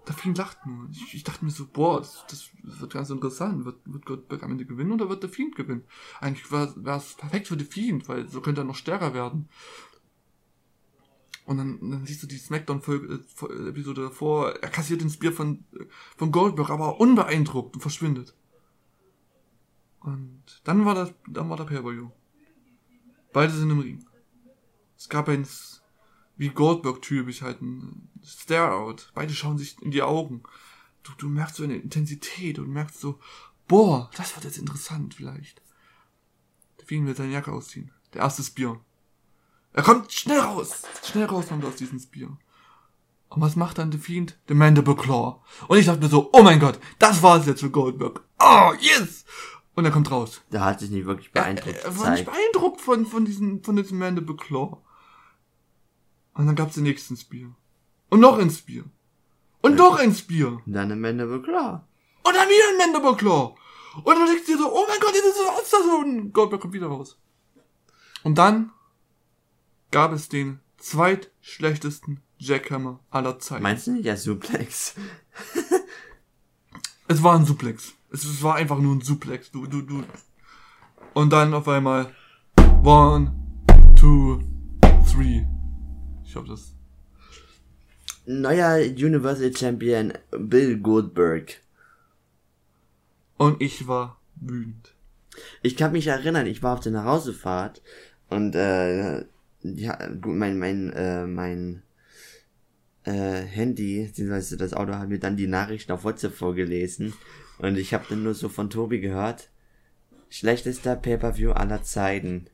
der Fiend lacht nur. Ich, ich dachte mir so, boah, das, das wird ganz interessant. Wird, wird Goldberg am Ende gewinnen oder wird der Fiend gewinnen? Eigentlich wäre es perfekt für den Fiend, weil so könnte er noch stärker werden. Und dann, dann siehst du die Smackdown-Episode davor, er kassiert den Spear von, von Goldberg, aber unbeeindruckt und verschwindet. Und dann war das, dann war der Pay-Per-View. Beide sind im Ring. Es gab ein, S- wie Goldberg-typisch halt ein Stare-Out. Beide schauen sich in die Augen. Du, du merkst so eine Intensität und merkst so, boah, das wird jetzt interessant vielleicht. Der Fiend will seine Jacke ausziehen. Der erste Spear. Er kommt schnell raus. Schnell raus kommt er aus diesem Spear. Und was macht dann The Fiend? The Mandible Claw. Und ich dachte mir so, oh mein Gott, das war's jetzt für Goldberg. Oh, yes! Und er kommt raus. Da hat sich nicht wirklich Er, beeindruckt er war nicht beeindruckt von, von diesem, von diesem Mandible Claw. Und dann gab's den nächsten Spear. Und noch ein Spear. Und noch ein Spear. Und dann Ende war klar. Und dann wieder ein Mandible Claw. Und dann denkst du dir so, oh mein Gott, jetzt ist das und Goldberg kommt wieder raus. Und dann gab es den zweitschlechtesten Jackhammer aller Zeiten. Meinst du nicht ja Suplex? Es war ein Suplex. Es, es war einfach nur ein Suplex. Du, du, du. Und dann auf einmal one, two, three. Ich hoffe das. Neuer Universal Champion Bill Goldberg. Und ich war wütend. Ich kann mich erinnern, ich war auf der Nachhausefahrt und äh, ja, gut, mein mein äh, mein äh, Handy, beziehungsweise das Auto hat mir dann die Nachrichten auf WhatsApp vorgelesen und ich habe dann nur so von Tobi gehört, schlechtester Pay-per-View aller Zeiten.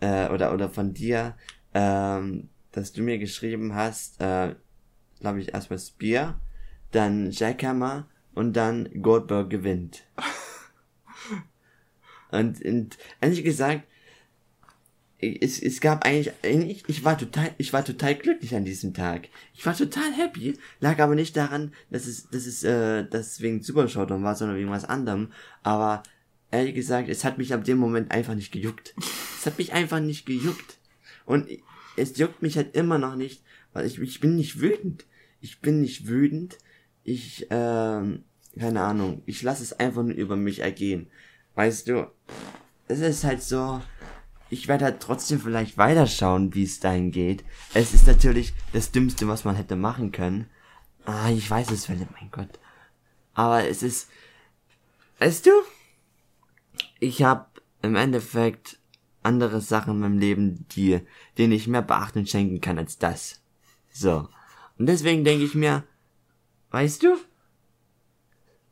Äh, oder oder von dir, ähm, dass du mir geschrieben hast, äh, glaube ich erstmal Spear, dann Jackhammer und dann Goldberg gewinnt. Und, und ehrlich gesagt, es, es gab eigentlich, ich, ich war total, ich war total glücklich an diesem Tag. Ich war total happy, lag aber nicht daran, dass es, dass es, äh, dass es wegen Super Showdown war, sondern wegen was anderem. Aber ehrlich gesagt, es hat mich ab dem Moment einfach nicht gejuckt. Es hat mich einfach nicht gejuckt. Und es juckt mich halt immer noch nicht, weil ich, ich bin nicht wütend. Ich bin nicht wütend. Ich, ähm, keine Ahnung. Ich lasse es einfach nur über mich ergehen. Weißt du, es ist halt so, ich werde halt trotzdem vielleicht weiterschauen, wie es dahin geht. Es ist natürlich das Dümmste, was man hätte machen können. Ah, ich weiß es, Philipp, mein Gott. Aber es ist, weißt du, ich habe im Endeffekt andere Sachen in meinem Leben, die, denen ich mehr Beachtung schenken kann als das. So. Und deswegen denke ich mir, weißt du,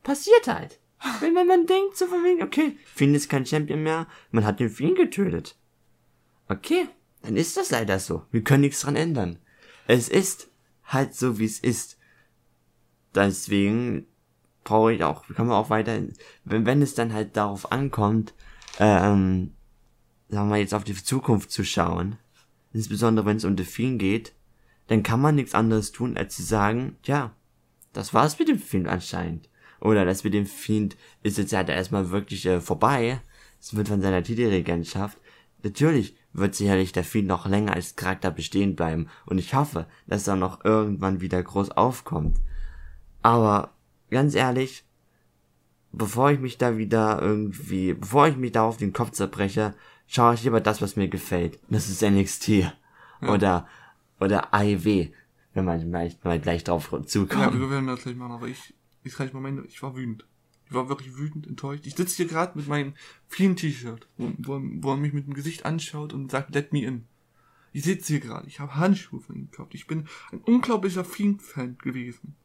passiert halt. Wenn, wenn man denkt, so von wegen, okay, Finn ist kein Champion mehr, man hat den Finn getötet. Okay, dann ist das leider so. Wir können nichts dran ändern. Es ist halt so, wie es ist. Deswegen brauche ich auch, kann man auch weiter, wenn, wenn es dann halt darauf ankommt, ähm, sagen wir jetzt auf die Zukunft zu schauen, insbesondere wenn es um Delfin geht, dann kann man nichts anderes tun, als zu sagen, ja, das war's mit dem Film anscheinend. Oder das mit dem Fiend ist jetzt halt erstmal wirklich äh, vorbei. Es wird von seiner Titelregentschaft. Natürlich wird sicherlich der Fiend noch länger als Charakter bestehen bleiben. Und ich hoffe, dass er noch irgendwann wieder groß aufkommt. Aber ganz ehrlich, bevor ich mich da wieder irgendwie, bevor ich mich da auf den Kopf zerbreche, schaue ich lieber das, was mir gefällt. Das ist NXT. Ja. Oder, oder AEW, wenn man vielleicht mal gleich drauf zukommt. Ja, wir werden das gleich machen, aber ich, ich mal ich war wütend. Ich war wirklich wütend, enttäuscht. Ich sitze hier gerade mit meinem vielen T-Shirt, wo, wo, wo er mich mit dem Gesicht anschaut und sagt, let me in. Ich sitze hier gerade, ich habe Handschuhe von ihm gekauft. Ich bin ein unglaublicher Fiend-Fan gewesen.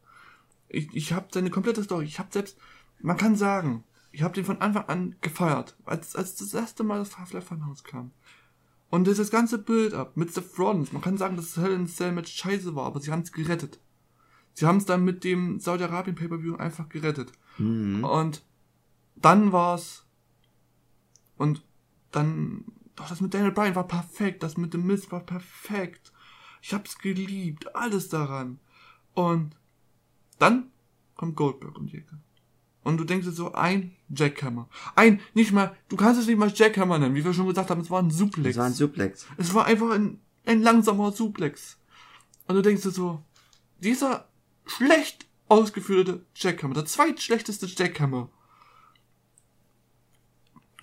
Ich, ich habe seine komplette Story, ich habe selbst, man kann sagen, ich habe den von Anfang an gefeiert, als, als das erste Mal das Half-Life Funhouse kam. Und das, ganze Bild ab mit The Front. Man kann sagen, dass das Hell in Cell Match scheiße war, aber sie haben es gerettet. Sie haben es dann mit dem Saudi-Arabien Pay-Per-View einfach gerettet. Mhm. Und dann war's und dann doch das mit Daniel Bryan war perfekt, das mit dem Mist war perfekt. Ich hab's geliebt, alles daran. Und dann kommt Goldberg und Jäger. Und du denkst dir so, ein Jackhammer. Ein, nicht mal, du kannst es nicht mal Jackhammer nennen, wie wir schon gesagt haben, es war ein Suplex. Es war ein Suplex. Es war einfach ein, ein langsamer Suplex. Und du denkst dir so, dieser schlecht ausgeführte Jackhammer, der zweitschlechteste Jackhammer,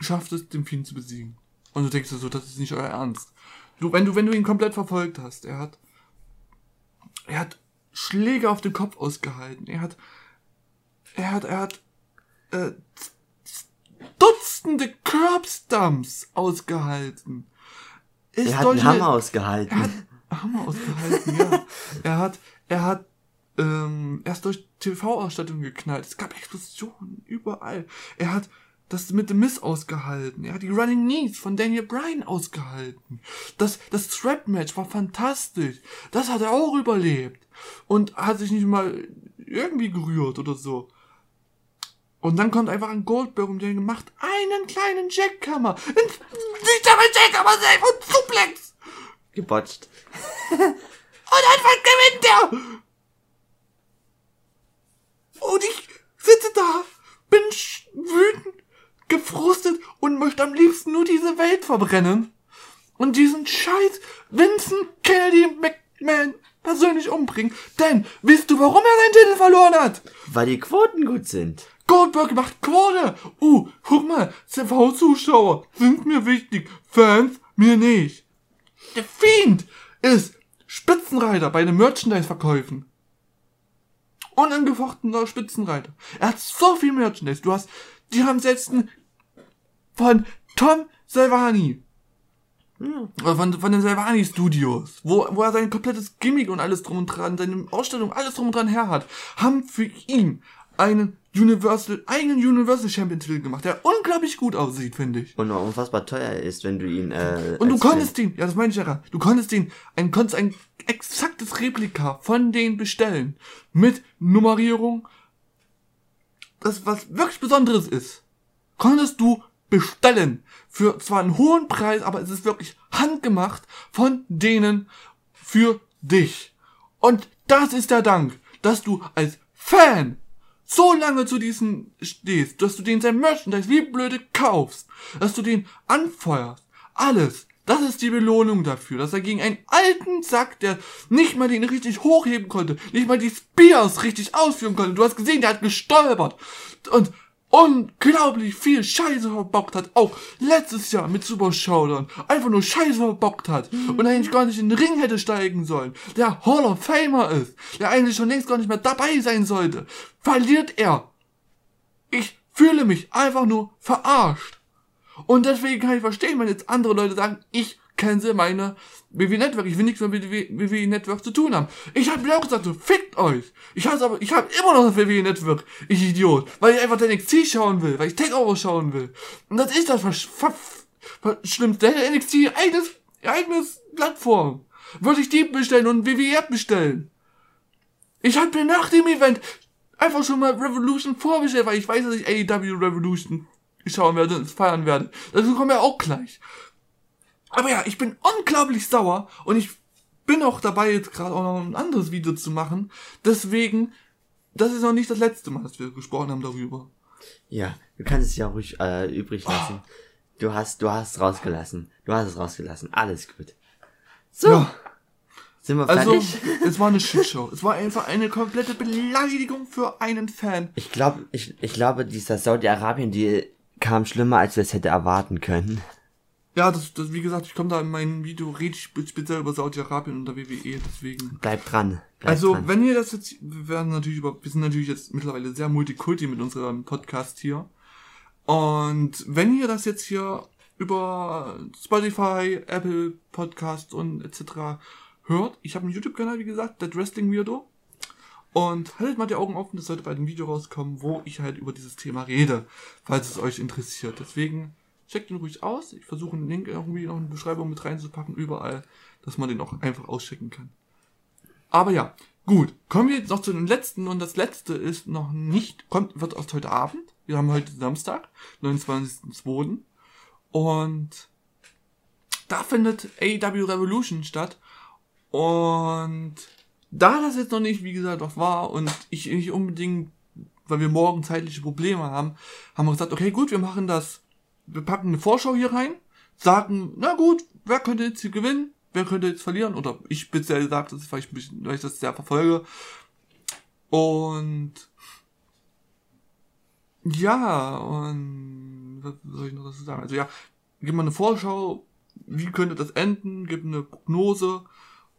schafft es, den Fiend zu besiegen. Und du denkst dir so, das ist nicht euer Ernst. Du, wenn du, wenn du ihn komplett verfolgt hast, er hat, er hat Schläge auf den Kopf ausgehalten. Er hat, er hat, er hat äh, Dutzende Curbstumps ausgehalten. Ist er hat einen Hammer ausgehalten. Er hat Hammer ausgehalten, ja. Er hat, er hat ähm, erst durch TV-Ausstattung geknallt. Es gab Explosionen überall. Er hat das mit dem Miss ausgehalten. Er hat die Running Knees von Daniel Bryan ausgehalten. Das, das Strap-Match war fantastisch. Das hat er auch überlebt. Und hat sich nicht mal irgendwie gerührt oder so. Und dann kommt einfach ein Goldberg und der macht einen kleinen Jackhammer. Sieht aber Jackhammer selbst und Suplex. Gebotcht. und einfach gewinnt er. Und ich sitze da, bin wütend, gefrustet und möchte am liebsten nur diese Welt verbrennen. Und diesen scheiß Vincent Kennedy McMahon persönlich umbringen. Denn, wisst du, warum er seinen Titel verloren hat? Weil die Quoten gut sind. Goldberg macht Quote. Uh, guck mal, TV-Zuschauer sind mir wichtig, Fans mir nicht. Der Fiend ist Spitzenreiter bei den Merchandise-Verkäufen. Unangefochtener Spitzenreiter. Er hat so viel Merchandise. Du hast, die einen von Tom Salvani. Hm. Von, von den Salvani Studios, wo, wo er sein komplettes Gimmick und alles drum und dran, seine Ausstellung, alles drum und dran her hat, haben für ihn einen Universal, eigenen Universal Champion Titel gemacht, der unglaublich gut aussieht, finde ich. Und unfassbar teuer ist, wenn du ihn, äh, Und du konntest ihn, ja, das meine ich ja, du konntest ihn, ein, konntest ein exaktes Replika von denen bestellen. Mit Nummerierung. Das, was wirklich Besonderes ist, konntest du bestellen. Für zwar einen hohen Preis, aber es ist wirklich handgemacht von denen für dich. Und das ist der Dank, dass du als Fan so lange zu diesen stehst, dass du den sein Merchandise wie blöde kaufst, dass du den anfeuerst. Alles. Das ist die Belohnung dafür, dass er gegen einen alten Sack, der nicht mal den richtig hochheben konnte, nicht mal die Spears richtig ausführen konnte. Du hast gesehen, der hat gestolpert. Und unglaublich viel Scheiße verbockt hat. Auch letztes Jahr mit Super Showdown. Einfach nur Scheiße verbockt hat. Und eigentlich gar nicht in den Ring hätte steigen sollen. Der Hall of Famer ist. Der eigentlich schon längst gar nicht mehr dabei sein sollte. Verliert er. Ich fühle mich einfach nur verarscht. Und deswegen kann ich verstehen, wenn jetzt andere Leute sagen, ich cancel meine WWE Network. Ich will nichts mehr mit WWE Network zu tun haben. Ich habe mir auch gesagt, so, fickt euch. Ich hasse aber, ich habe immer noch das WWE Network. Ich Idiot. Weil ich einfach NXT schauen will. Weil ich Takeover schauen will. Und das ist das Ver Ver Ver Schlimmste. NXT eigenes, eigenes Plattform. Würde ich die bestellen und WWE bestellen. Ich habe mir nach dem Event einfach schon mal Revolution vorbestellt, weil ich weiß, dass ich AEW Revolution schauen werde feiern werde. Dazu kommen wir auch gleich. Aber ja, ich bin unglaublich sauer und ich bin auch dabei, jetzt gerade auch noch ein anderes Video zu machen. Deswegen, das ist noch nicht das letzte Mal, dass wir gesprochen haben darüber. Ja, du kannst es ja ruhig äh, übrig lassen. Oh. Du hast, du hast rausgelassen. Du hast es rausgelassen. Alles gut. So. Ja. Sind wir also, fertig? Also, es war eine Shitshow. es war einfach eine komplette Beleidigung für einen Fan. Ich glaube, ich, ich glaube, dieser Saudi-Arabien, die kam schlimmer, als wir es hätte erwarten können. Ja, das, das, wie gesagt, ich komme da in meinem Video, rede ich speziell über Saudi-Arabien und der WWE, deswegen. Bleibt dran. Bleibt also, dran. wenn ihr das jetzt, wir werden natürlich über, wir sind natürlich jetzt mittlerweile sehr multikulti mit unserem Podcast hier. Und wenn ihr das jetzt hier über Spotify, Apple Podcasts und etc. hört, ich habe einen YouTube-Kanal, wie gesagt, That Wrestling Weirdo. Und haltet mal die Augen offen, das sollte bei dem Video rauskommen, wo ich halt über dieses Thema rede, falls es euch interessiert. Deswegen Checkt ihn ruhig aus. Ich versuche einen Link irgendwie noch in die Beschreibung mit reinzupacken, überall, dass man den auch einfach auschecken kann. Aber ja, gut. Kommen wir jetzt noch zu den letzten und das letzte ist noch nicht, kommt, wird erst heute Abend. Wir haben heute Samstag, 29.02. Und da findet AEW Revolution statt. Und da das jetzt noch nicht, wie gesagt, auch war und ich nicht unbedingt, weil wir morgen zeitliche Probleme haben, haben wir gesagt, okay, gut, wir machen das wir packen eine Vorschau hier rein, sagen, na gut, wer könnte jetzt hier gewinnen, wer könnte jetzt verlieren, oder ich speziell sage das, weil ich, bisschen, weil ich das sehr verfolge. Und ja, und was soll ich noch dazu sagen? Also ja, gib mal eine Vorschau, wie könnte das enden, gib eine Prognose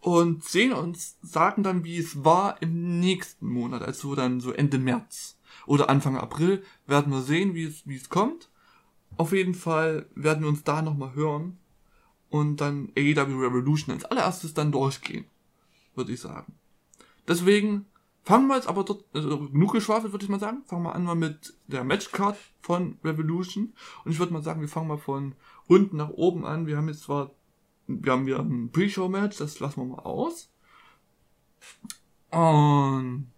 und sehen uns, sagen dann, wie es war im nächsten Monat, also dann so Ende März oder Anfang April, werden wir sehen, wie es, wie es kommt. Auf jeden Fall werden wir uns da nochmal hören und dann AEW Revolution als allererstes dann durchgehen, würde ich sagen. Deswegen fangen wir jetzt aber dort, also genug geschwafelt, würde ich mal sagen. Fangen wir an mal mit der Matchcard von Revolution. Und ich würde mal sagen, wir fangen mal von unten nach oben an. Wir haben jetzt zwar, wir haben hier ein Pre-Show-Match, das lassen wir mal aus. Und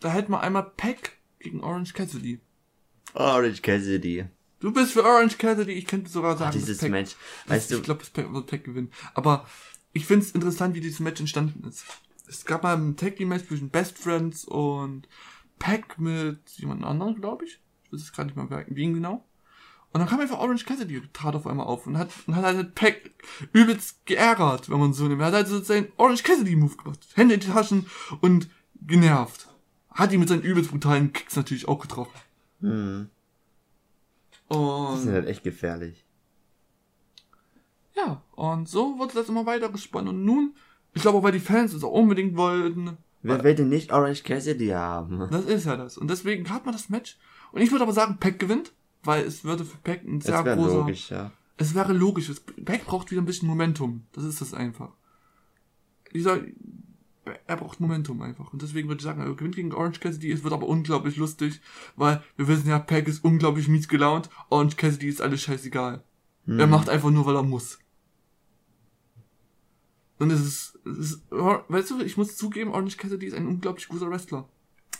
da hätten wir einmal Pack gegen Orange Cassidy. Orange Cassidy. Du bist für Orange Cassidy, ich könnte sogar sagen, oh, dieses Pack, Match. Weißt ich, du? Ich glaube, es wird Pack gewinnen. Aber ich finde es interessant, wie dieses Match entstanden ist. Es gab mal ein Tag Team Match zwischen Best Friends und Pack mit jemand anderem, glaube ich. Ich weiß es gerade nicht mehr, wen genau. Und dann kam einfach Orange Cassidy, trat auf einmal auf und hat, und hat halt Pack übelst geärgert, wenn man so nimmt. Er hat halt so seinen Orange Cassidy Move gemacht. Hände in die Taschen und genervt. Hat ihn mit seinen übelst brutalen Kicks natürlich auch getroffen. Hm. Und die sind halt echt gefährlich. Ja, und so wurde das immer weiter gesponnen. Und nun, ich glaube auch, weil die Fans es auch unbedingt wollten. Wer will denn nicht Orange Cassidy haben? Das ist ja das. Und deswegen hat man das Match. Und ich würde aber sagen, Peck gewinnt, weil es würde für Peck ein sehr großer... Logisch, ja. Es wäre logisch. Peck braucht wieder ein bisschen Momentum. Das ist das einfach. Dieser, er braucht Momentum einfach. Und deswegen würde ich sagen, er gewinnt gegen Orange Cassidy. Es wird aber unglaublich lustig, weil wir wissen ja, Pack ist unglaublich mies gelaunt. Orange Cassidy ist alles scheißegal. Hm. Er macht einfach nur, weil er muss. Und es ist, es ist, weißt du, ich muss zugeben, Orange Cassidy ist ein unglaublich guter Wrestler.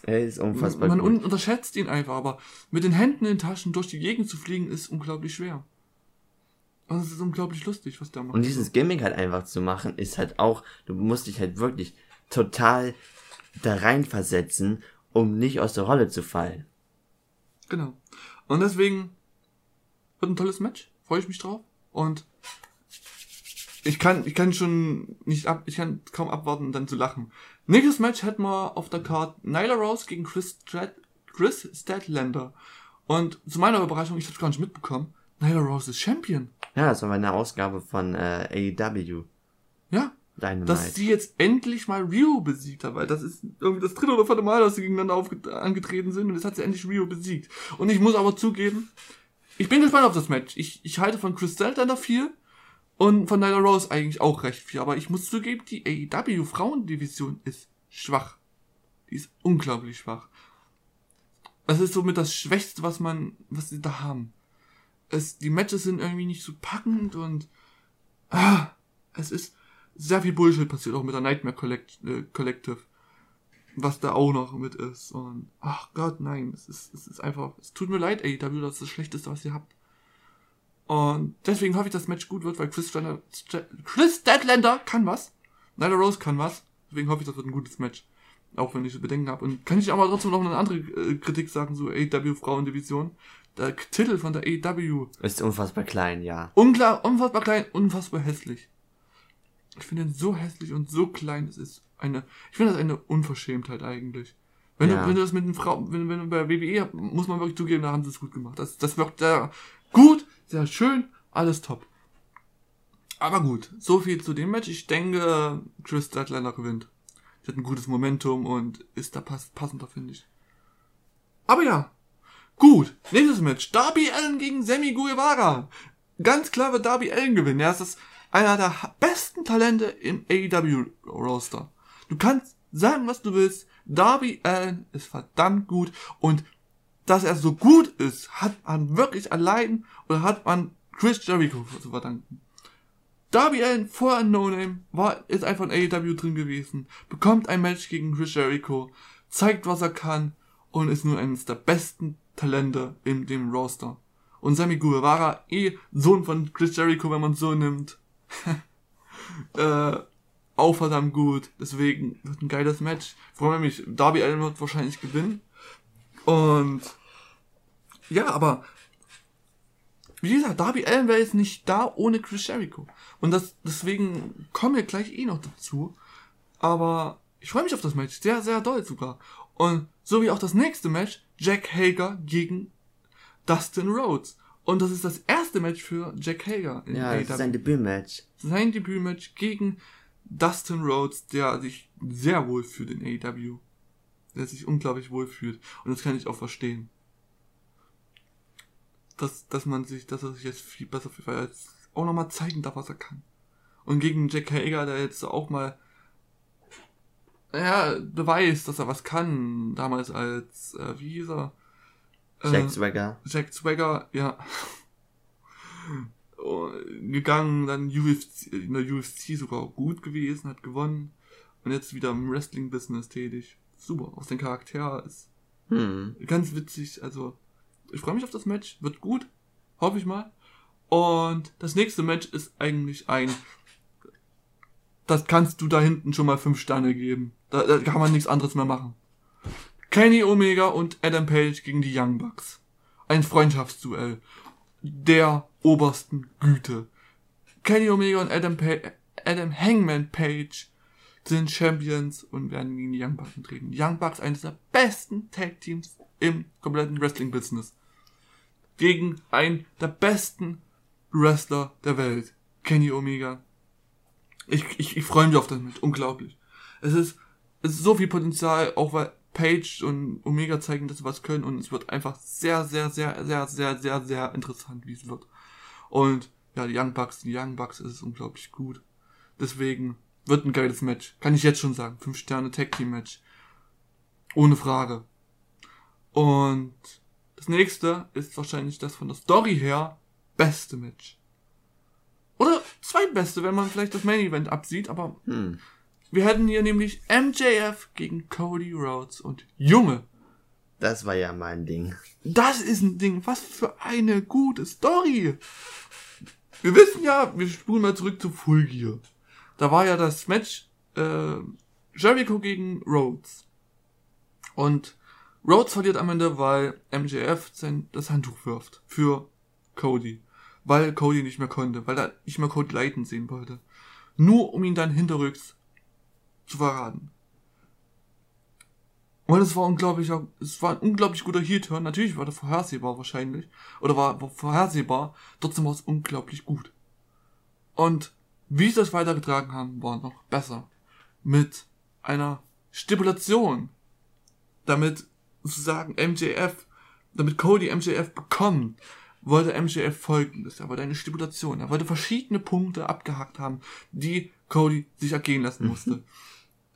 Er ist unfassbar Man gut. unterschätzt ihn einfach, aber mit den Händen in den Taschen durch die Gegend zu fliegen, ist unglaublich schwer. Und es ist unglaublich lustig, was der macht. Und dieses Gimmick halt einfach zu machen, ist halt auch, du musst dich halt wirklich total da reinversetzen, um nicht aus der Rolle zu fallen. Genau. Und deswegen wird ein tolles Match. Freue ich mich drauf. Und ich kann, ich kann schon nicht ab, ich kann kaum abwarten, dann zu lachen. Nächstes Match hätten wir auf der Card Nyla Rose gegen Chris, Strat, Chris Statlander. Und zu meiner Überraschung, ich hab's gar nicht mitbekommen, Nyla Rose ist Champion. Ja, das war eine Ausgabe von äh, AEW. Ja. Dynamite. Dass sie jetzt endlich mal Rio besiegt hat, weil das ist irgendwie das dritte oder vierte Mal, dass sie gegeneinander angetreten sind und jetzt hat sie endlich Rio besiegt. Und ich muss aber zugeben, ich bin gespannt auf das Match. Ich, ich halte von Chris Statlander viel und von Nyla Rose eigentlich auch recht viel, aber ich muss zugeben, die AEW Frauendivision ist schwach. Die ist unglaublich schwach. Das ist somit das Schwächste, was man, was sie da haben. Es, die Matches sind irgendwie nicht so packend und ah, es ist sehr viel Bullshit passiert auch mit der Nightmare Collect, äh, Collective, was da auch noch mit ist und ach Gott, nein, es ist, es ist einfach, es tut mir leid, AEW, das ist das Schlechteste, was ihr habt. Und deswegen hoffe ich, dass das Match gut wird, weil Chris Statlander, Chris Statlander kann was, Nyla Rose kann was, deswegen hoffe ich, das wird ein gutes Match. Auch wenn ich so Bedenken habe. Und kann ich aber trotzdem noch eine andere äh, Kritik sagen, so AEW Frauendivision. Der Titel von der AEW Ist unfassbar klein, ja. Unklar, unfassbar klein, unfassbar hässlich. Ich finde ihn so hässlich und so klein, es ist eine, ich finde das eine Unverschämtheit eigentlich. Wenn, Ja. du, wenn du das mit den Frauen, wenn, wenn du bei WWE, muss man wirklich zugeben, da haben sie es gut gemacht. Das, das wirkt sehr gut, sehr schön, alles top. Aber gut, so viel zu dem Match. Ich denke, Chris Statlander gewinnt. Sie hat ein gutes Momentum und ist da pass passender, finde ich. Aber ja, Gut, nächstes Match. Darby Allen gegen Sammy Guevara. Ganz klar wird Darby Allen gewinnen. Er ist das einer der besten Talente im AEW-Roster. Du kannst sagen, was du willst. Darby Allen ist verdammt gut und dass er so gut ist, hat man wirklich allein oder hat man Chris Jericho zu verdanken. Darby Allen vor ein No Name war ist einfach in AEW drin gewesen, bekommt ein Match gegen Chris Jericho, zeigt was er kann und ist nun eines der besten Talente in dem Roster. Und Sammy Guevara, eh Sohn von Chris Jericho, wenn man so nimmt, äh, auch verdammt gut. Deswegen wird ein geiles Match. Freue mich. Darby Allen wird wahrscheinlich gewinnen. Und ja, aber wie gesagt, Darby Allen wäre jetzt nicht da ohne Chris Jericho. Und das, deswegen kommen wir gleich eh noch dazu. Aber ich freue mich auf das Match. Sehr, sehr doll sogar. Und so wie auch das nächste Match, Jack Hager gegen Dustin Rhodes. Und das ist das erste Match für Jack Hager in Ja, das ist sein Debütmatch. Sein Debütmatch gegen Dustin Rhodes, der sich sehr wohl fühlt in AEW. Der sich unglaublich wohl fühlt. Und das kann ich auch verstehen. Dass, dass man sich, dass er sich jetzt viel besser fühlt, weil er jetzt auch nochmal zeigen darf, was er kann. Und gegen Jack Hager, der jetzt auch mal, ja, beweist, dass er was kann. Damals als, äh, wie hieß er? Äh, Jack Swagger. Jack Swagger, ja. Oh, gegangen, dann UFC, in der UFC sogar gut gewesen, hat gewonnen und jetzt wieder im Wrestling-Business tätig. Super, aus dem Charakter ist Hm. ganz witzig, also ich freue mich auf das Match, wird gut, hoffe ich mal. Und das nächste Match ist eigentlich ein, das kannst du da hinten schon mal fünf Sterne geben. Da, da kann man nichts anderes mehr machen. Kenny Omega und Adam Page gegen die Young Bucks. Ein Freundschaftsduell der obersten Güte. Kenny Omega und Adam, pa Adam Hangman Page sind Champions und werden gegen die Young Bucks antreten. Young Bucks, eines der besten Tag Teams im kompletten Wrestling-Business. Gegen einen der besten Wrestler der Welt. Kenny Omega. Ich, ich, ich freue mich auf das Match. Unglaublich. Es ist, es ist so viel Potenzial, auch weil Page und Omega zeigen, dass sie was können und es wird einfach sehr, sehr, sehr, sehr, sehr, sehr, sehr interessant, wie es wird. Und ja, die Young Bucks, die Young Bucks ist unglaublich gut. Deswegen wird ein geiles Match. Kann ich jetzt schon sagen. Fünf Sterne Tag Team Match. Ohne Frage. Und das nächste ist wahrscheinlich das von der Story her beste Match. Oder zweitbeste, wenn man vielleicht das Main Event absieht, aber Hm. wir hätten hier nämlich MJF gegen Cody Rhodes und Junge, Das war ja mein Ding. das ist ein Ding. Was für eine gute Story. Wir wissen ja, wir spulen mal zurück zu Full Gear. Da war ja das Match äh, Jericho gegen Rhodes. Und Rhodes verliert am Ende, weil MJF sein, das Handtuch wirft für Cody. Weil Cody nicht mehr konnte, weil er nicht mehr Cody leiten sehen wollte. Nur um ihn dann hinterrücks zu verraten. Und es war unglaublich, es war ein unglaublich guter Heel-Turn. Natürlich war der vorhersehbar wahrscheinlich. Oder war, war vorhersehbar. Trotzdem war es unglaublich gut. Und wie sie das weitergetragen haben, war noch besser. Mit einer Stipulation. Damit sozusagen MJF, damit Cody MJF bekommt, wollte MJF folgendes. Er wollte eine Stipulation. Er wollte verschiedene Punkte abgehackt haben, die Cody sich ergehen lassen musste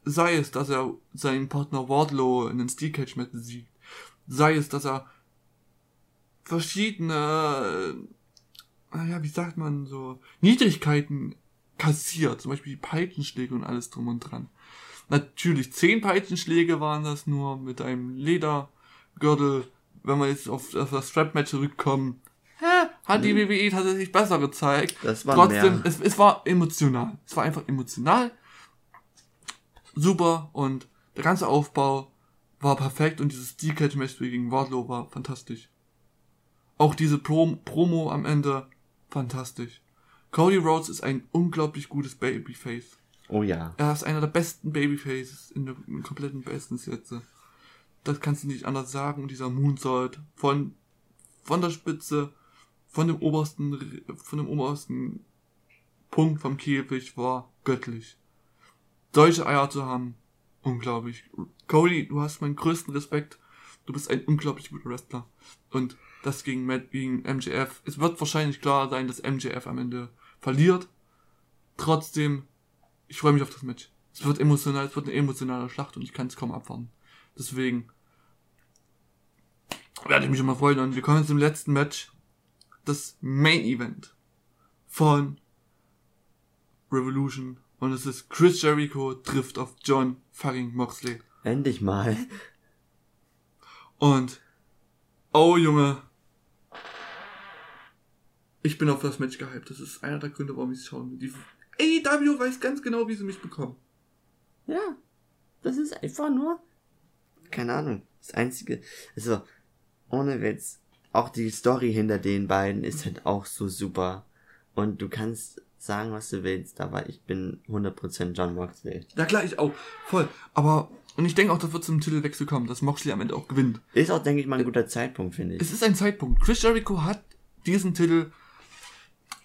sei es, dass er seinen Partner Wardlow in den Steel Cage Match besiegt, sei es, dass er verschiedene, naja, wie sagt man so, Niedrigkeiten kassiert, zum Beispiel die Peitschenschläge und alles drum und dran. Natürlich, zehn Peitschenschläge waren das nur mit einem Ledergürtel. Wenn wir jetzt auf, auf das Strap-Match zurückkommen, hä, hat die WWE tatsächlich besser gezeigt. Das war Trotzdem, es, es war emotional. Es war einfach emotional super und der ganze Aufbau war perfekt und dieses Steel Cage Match gegen Wardlow war fantastisch. Auch diese Prom Promo am Ende fantastisch. Cody Rhodes ist ein unglaublich gutes Babyface. Oh ja. Er ist einer der besten Babyfaces in der in kompletten besten Sätze. Das kannst du nicht anders sagen. Und dieser Moonsault von, von der Spitze, von dem obersten, von dem obersten Punkt vom Käfig war göttlich solche Eier zu haben, unglaublich. Cody, du hast meinen größten Respekt. Du bist ein unglaublich guter Wrestler. Und das gegen, Matt, gegen MJF. Es wird wahrscheinlich klar sein, dass MJF am Ende verliert. Trotzdem, ich freue mich auf das Match. Es wird emotional, es wird eine emotionale Schlacht und ich kann es kaum abwarten. Deswegen werde ich mich immer freuen. Und wir kommen zum letzten Match. Das Main Event von Revolution und es ist Chris Jericho trifft auf John fucking Moxley. Endlich mal. Und, oh Junge, ich bin auf das Match gehypt. Das ist einer der Gründe, warum ich es schauen will. Die AEW weiß ganz genau, wie sie mich bekommen. Ja. Das ist einfach nur. Keine Ahnung. Das einzige. Also, ohne Witz. Auch die Story hinter den beiden ist halt auch so super. Und du kannst sagen, was du willst, aber ich bin 100% John Moxley. Ja klar, ich auch. Voll. Aber, und ich denke auch, das wird zum Titelwechsel kommen, dass Moxley am Ende auch gewinnt. Ist auch, denke ich, mal ein guter Zeitpunkt, finde ich. Es ist ein Zeitpunkt. Chris Jericho hat diesen Titel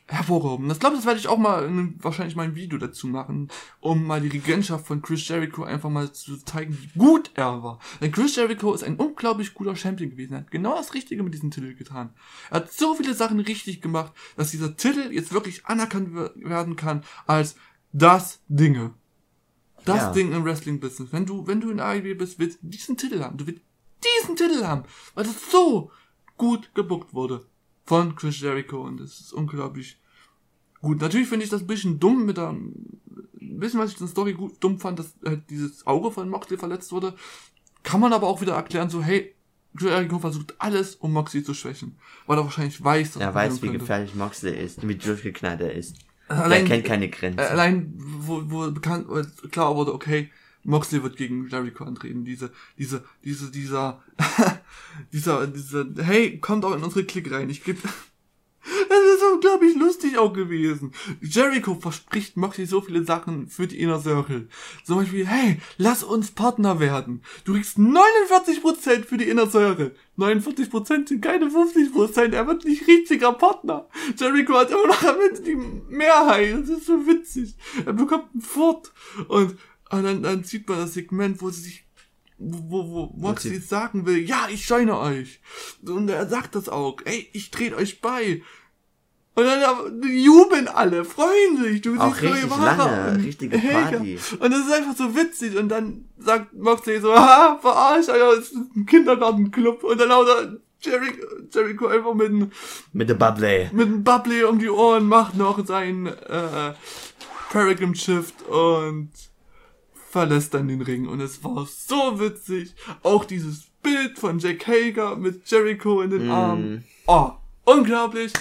hervorgehoben. Das glaube, das werde ich auch mal in, wahrscheinlich mal ein Video dazu machen, um mal die Regentschaft von Chris Jericho einfach mal zu zeigen, wie gut er war. Denn Chris Jericho ist ein unglaublich guter Champion gewesen. Er hat genau das Richtige mit diesem Titel getan. Er hat so viele Sachen richtig gemacht, dass dieser Titel jetzt wirklich anerkannt werden kann als das Dinge. Das Ja. Ding im Wrestling-Business. Wenn du, wenn du in AEW bist, willst du diesen Titel haben. Du willst diesen Titel haben, weil das so gut gebuckt wurde von Chris Jericho und es ist unglaublich gut. Natürlich finde ich das ein bisschen dumm mit der, ein bisschen, was ich in der Story gut dumm fand, dass halt dieses Auge von Moxley verletzt wurde. Kann man aber auch wieder erklären, so, hey, Chris Jericho versucht alles, um Moxley zu schwächen. Weil er wahrscheinlich weiß, dass Er er weiß, wie könnte. gefährlich Moxley ist, wie durchgeknallt er ist. Allein- er kennt keine Grenzen. Äh, allein, wo, wo bekannt, klar wurde, okay, Moxley wird gegen Jericho antreten. Diese, diese, diese, dieser, dieser, dieser, hey, kommt auch in unsere Klick rein. Ich geb, das ist unglaublich lustig auch gewesen. Jericho verspricht Moxley so viele Sachen für die Inner Circle. Zum Beispiel, hey, lass uns Partner werden. Du kriegst 49% für die Inner Circle. 49% sind keine 50%. Er wird nicht richtiger Partner. Jericho hat immer noch am Ende die Mehrheit. Das ist so witzig. Er bekommt einen Fort. Und, und dann, dann sieht man das Segment, wo sie sich wo, wo, wo Moxley sie- sagen will, ja, ich scheine euch. Und er sagt das auch, ey, ich trete euch bei. Und dann äh, jubeln alle, freuen sich. Du Auch siehst neue richtig Ware lange, und- richtige Hey, Party. Und das ist einfach so witzig. Und dann sagt Moxley so, ha, verarscht, Alter, das ist ein Kindergartenclub. Und dann haut er Jericho, einfach mit einem Mit der Bubble. mit einem Bubbly um die Ohren, macht noch sein äh, Paragon Shift und verlässt dann den Ring. Und es war so witzig. Auch dieses Bild von Jack Hager mit Jericho in den Mm. Armen. Oh, unglaublich.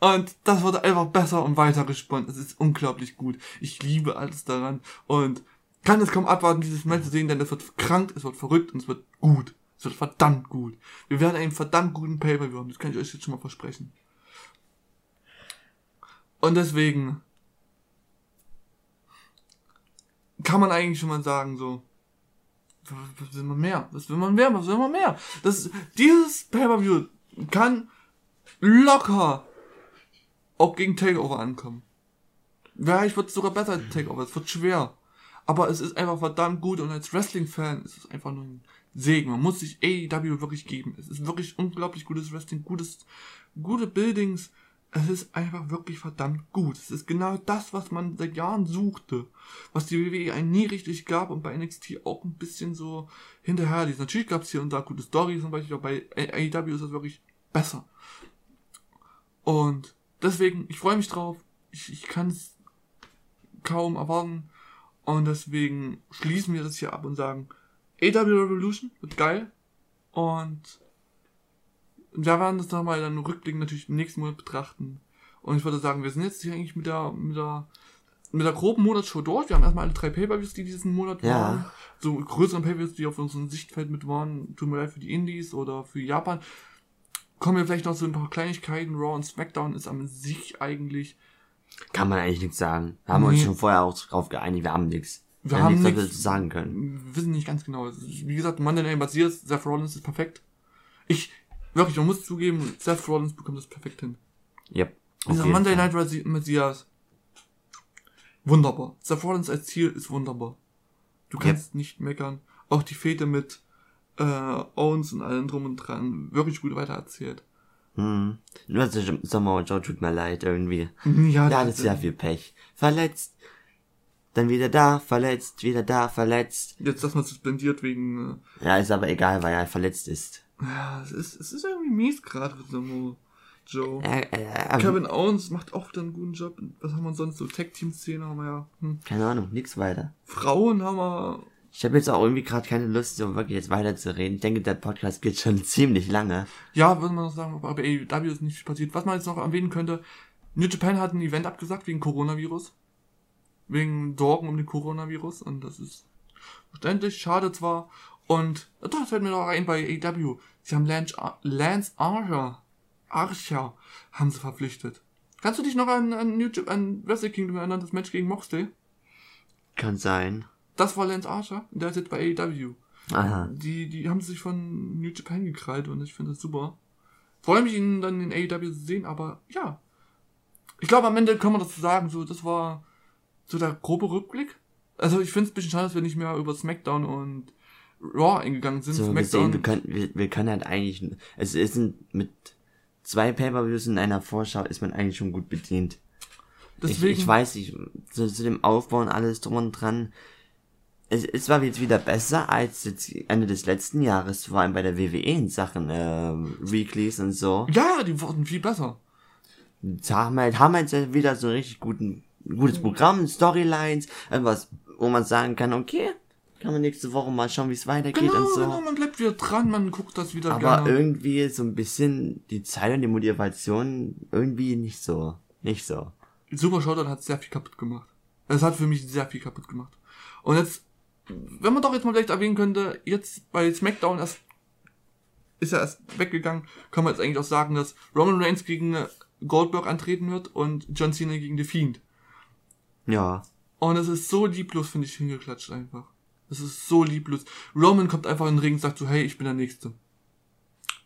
Und das wurde einfach besser und weiter gesponnen. Es ist unglaublich gut. Ich liebe alles daran. Und kann es kaum abwarten, dieses Match zu sehen, denn es wird krank, es wird verrückt und es wird gut. Es wird verdammt gut. Wir werden einen verdammt guten Pay-Per-View haben. Das kann ich euch jetzt schon mal versprechen. Und deswegen kann man eigentlich schon mal sagen, so, was will man mehr? Was will man mehr? Was will man mehr? Das, dieses Pay-Per-View kann locker auch gegen Takeover ankommen. Vielleicht wird es sogar besser als Takeover. Es wird schwer. Aber es ist einfach verdammt gut und als Wrestling-Fan ist es einfach nur ein Segen. Man muss sich AEW wirklich geben. Es ist wirklich unglaublich gutes Wrestling, gutes, gute Buildings. Es ist einfach wirklich verdammt gut. Es ist genau das, was man seit Jahren suchte. Was die WWE einen nie richtig gab und bei NXT auch ein bisschen so hinterher lief. Natürlich gab es hier und da gute Storys und weiß ich, aber bei AEW ist das wirklich besser. Und deswegen, ich freue mich drauf. Ich, ich kann es kaum erwarten. Und deswegen schließen wir das hier ab und sagen, AW Revolution wird geil. Und wir werden das nochmal dann rückblickend natürlich im nächsten Monat betrachten. Und ich würde sagen, wir sind jetzt hier eigentlich mit der, mit der, mit der groben Monatsshow durch. Wir haben erstmal alle drei Pay-Per-Views, die diesen Monat Ja. waren. So größeren Pay-Per-Views, die auf unserem Sichtfeld mit waren. Tut mir leid für die Indies oder für Japan. Kommen wir vielleicht noch so ein paar Kleinigkeiten. Raw und SmackDown ist an sich eigentlich Kann man eigentlich nichts sagen. Haben wir uns Nee. schon vorher auch drauf geeinigt, wir haben nichts. Wir haben haben nichts dazu sagen können. Wir wissen nicht ganz genau. Wie gesagt, Monday Night basiert, Seth Rollins ist perfekt. Ich, wirklich, man muss zugeben, Seth Rollins bekommt das perfekt hin. Yep. auf Dieser Monday. Night Messias. Wunderbar. Seth Rollins als Ziel ist wunderbar. Du kannst nicht meckern. Auch die Fete mit äh, Owens und allem drum und dran wirklich gut weitererzählt. Hm. Nur Samoa Joe tut mir leid irgendwie. Ja, Der hat sehr viel Pech. Verletzt. Dann wieder da, verletzt, wieder da, verletzt. Jetzt das mal suspendiert wegen. Ja, ist aber egal, weil er verletzt ist. Äh, ja, es ist, es ist irgendwie mies gerade für Samoa Joe. Er, er, Kevin Owens macht auch wieder einen guten Job. Was haben wir sonst so? Tag-Team-Szene haben wir ja. Hm. keine Ahnung, nix weiter. Frauen haben wir. Ich habe jetzt auch irgendwie gerade keine Lust, so wirklich jetzt weiterzureden. Ich denke, der Podcast geht schon ziemlich lange. Ja, würde man noch sagen, aber AEW ist nicht viel passiert. Was man jetzt noch erwähnen könnte, New Japan hat ein Event abgesagt wegen Coronavirus. Wegen Sorgen um den Coronavirus. Und das ist verständlich, schade zwar. Und doch, das fällt mir noch ein bei AEW. Sie haben Lance, Ar- Lance Archer, Archer, haben sie verpflichtet. Kannst du dich noch an, an, New Japan, an Wrestle Kingdom erinnern, das Match gegen Moxley? Kann sein. Das war Lance Archer, der ist jetzt bei AEW. Aha. Die, die haben sich von New Japan gekrallt und ich finde das super. Freue mich, ihn dann in AEW zu sehen, aber ja. Ich glaube, am Ende kann man das so sagen, so, das war so der grobe Rückblick. Also, ich finde es ein bisschen schade, dass wir nicht mehr über SmackDown und Raw eingegangen sind. So SmackDown, wir können, wir, wir können halt eigentlich, es ist ein, mit zwei Pay-Per-Views in einer Vorschau ist man eigentlich schon gut bedient. deswegen, Ich, ich weiß nicht, zu, zu dem Aufbau und alles drum und dran. Es, es war jetzt wieder besser als jetzt Ende des letzten Jahres, vor allem bei der WWE in Sachen äh, Weeklies und so. ja, die wurden viel besser. Haben halt, haben halt wieder so ein richtig guten, gutes Programm, Storylines, etwas, wo man sagen kann, okay, kann man nächste Woche mal schauen, wie es weitergeht Genau, und so. genau, man bleibt wieder dran, man guckt das wieder Aber gerne. irgendwie so ein bisschen die Zeit und die Motivation irgendwie nicht so. Nicht so. Super Showdown hat sehr viel kaputt gemacht. Es hat für mich sehr viel kaputt gemacht. Und jetzt, wenn man doch jetzt mal vielleicht erwähnen könnte, jetzt bei SmackDown erst ist er erst weggegangen, kann man jetzt eigentlich auch sagen, dass Roman Reigns gegen Goldberg antreten wird und John Cena gegen The Fiend. Ja. Und es ist so lieblos, finde ich, hingeklatscht einfach. Es ist so lieblos. Roman kommt einfach in den Ring und sagt so, hey, ich bin der Nächste.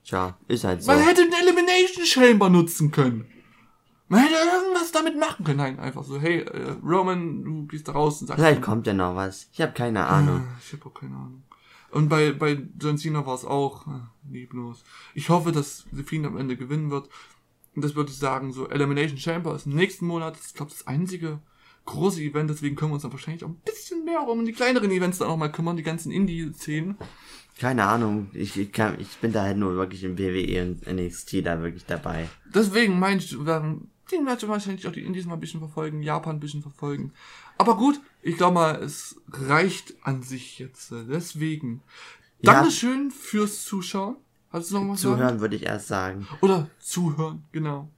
Tja, ist halt so. Man hätte den Elimination Chamber nutzen können. Man hätte irgendwas damit machen können. Nein, einfach so, hey, äh, Roman, du gehst da raus und sagst... Vielleicht kommt ja noch was. Ich habe keine Ahnung. Ah, Ich habe auch keine Ahnung. Und bei, bei John Cena war es auch äh, lieblos. Ich hoffe, dass The Fiend am Ende gewinnen wird. Und das würde ich sagen, so Elimination Chamber ist im nächsten Monat, das ist, glaube das einzige große Event, deswegen können wir uns dann wahrscheinlich auch ein bisschen mehr um die kleineren Events dann auch mal kümmern, die ganzen Indie-Szenen. Keine Ahnung. Ich, ich, kann, ich bin da halt nur wirklich im WWE und NXT da wirklich dabei. Deswegen meine ich, wir werden den werden wir wahrscheinlich auch die Indies mal ein bisschen verfolgen, Japan ein bisschen verfolgen. Aber gut, ich glaube mal, es reicht an sich jetzt. äh, Deswegen. Ja. Dankeschön fürs Zuschauen. Hast du noch was? Zuhören würde ich erst sagen. Oder zuhören, genau.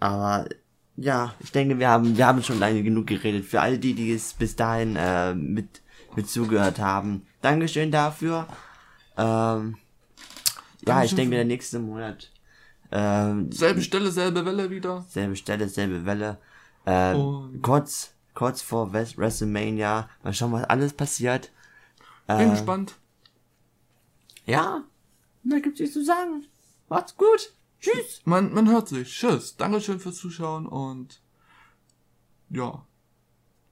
Aber ja, ich denke, wir haben, wir haben schon lange genug geredet. Für all die, die es bis dahin äh, mit, mit zugehört haben. Dankeschön dafür. Ähm, ja, ich denke, der nächste Monat. Ähm, Selbe Stelle, selbe Welle wieder. selbe Stelle, selbe Welle. Äh, Und- kurz, kurz vor Wes- WrestleMania. Mal schauen, was alles passiert. Bin Äh, gespannt. Ja, da gibt's nichts zu sagen. Macht's gut. Tschüss. Man, man hört sich. Tschüss. Dankeschön fürs Zuschauen und ja.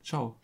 Ciao.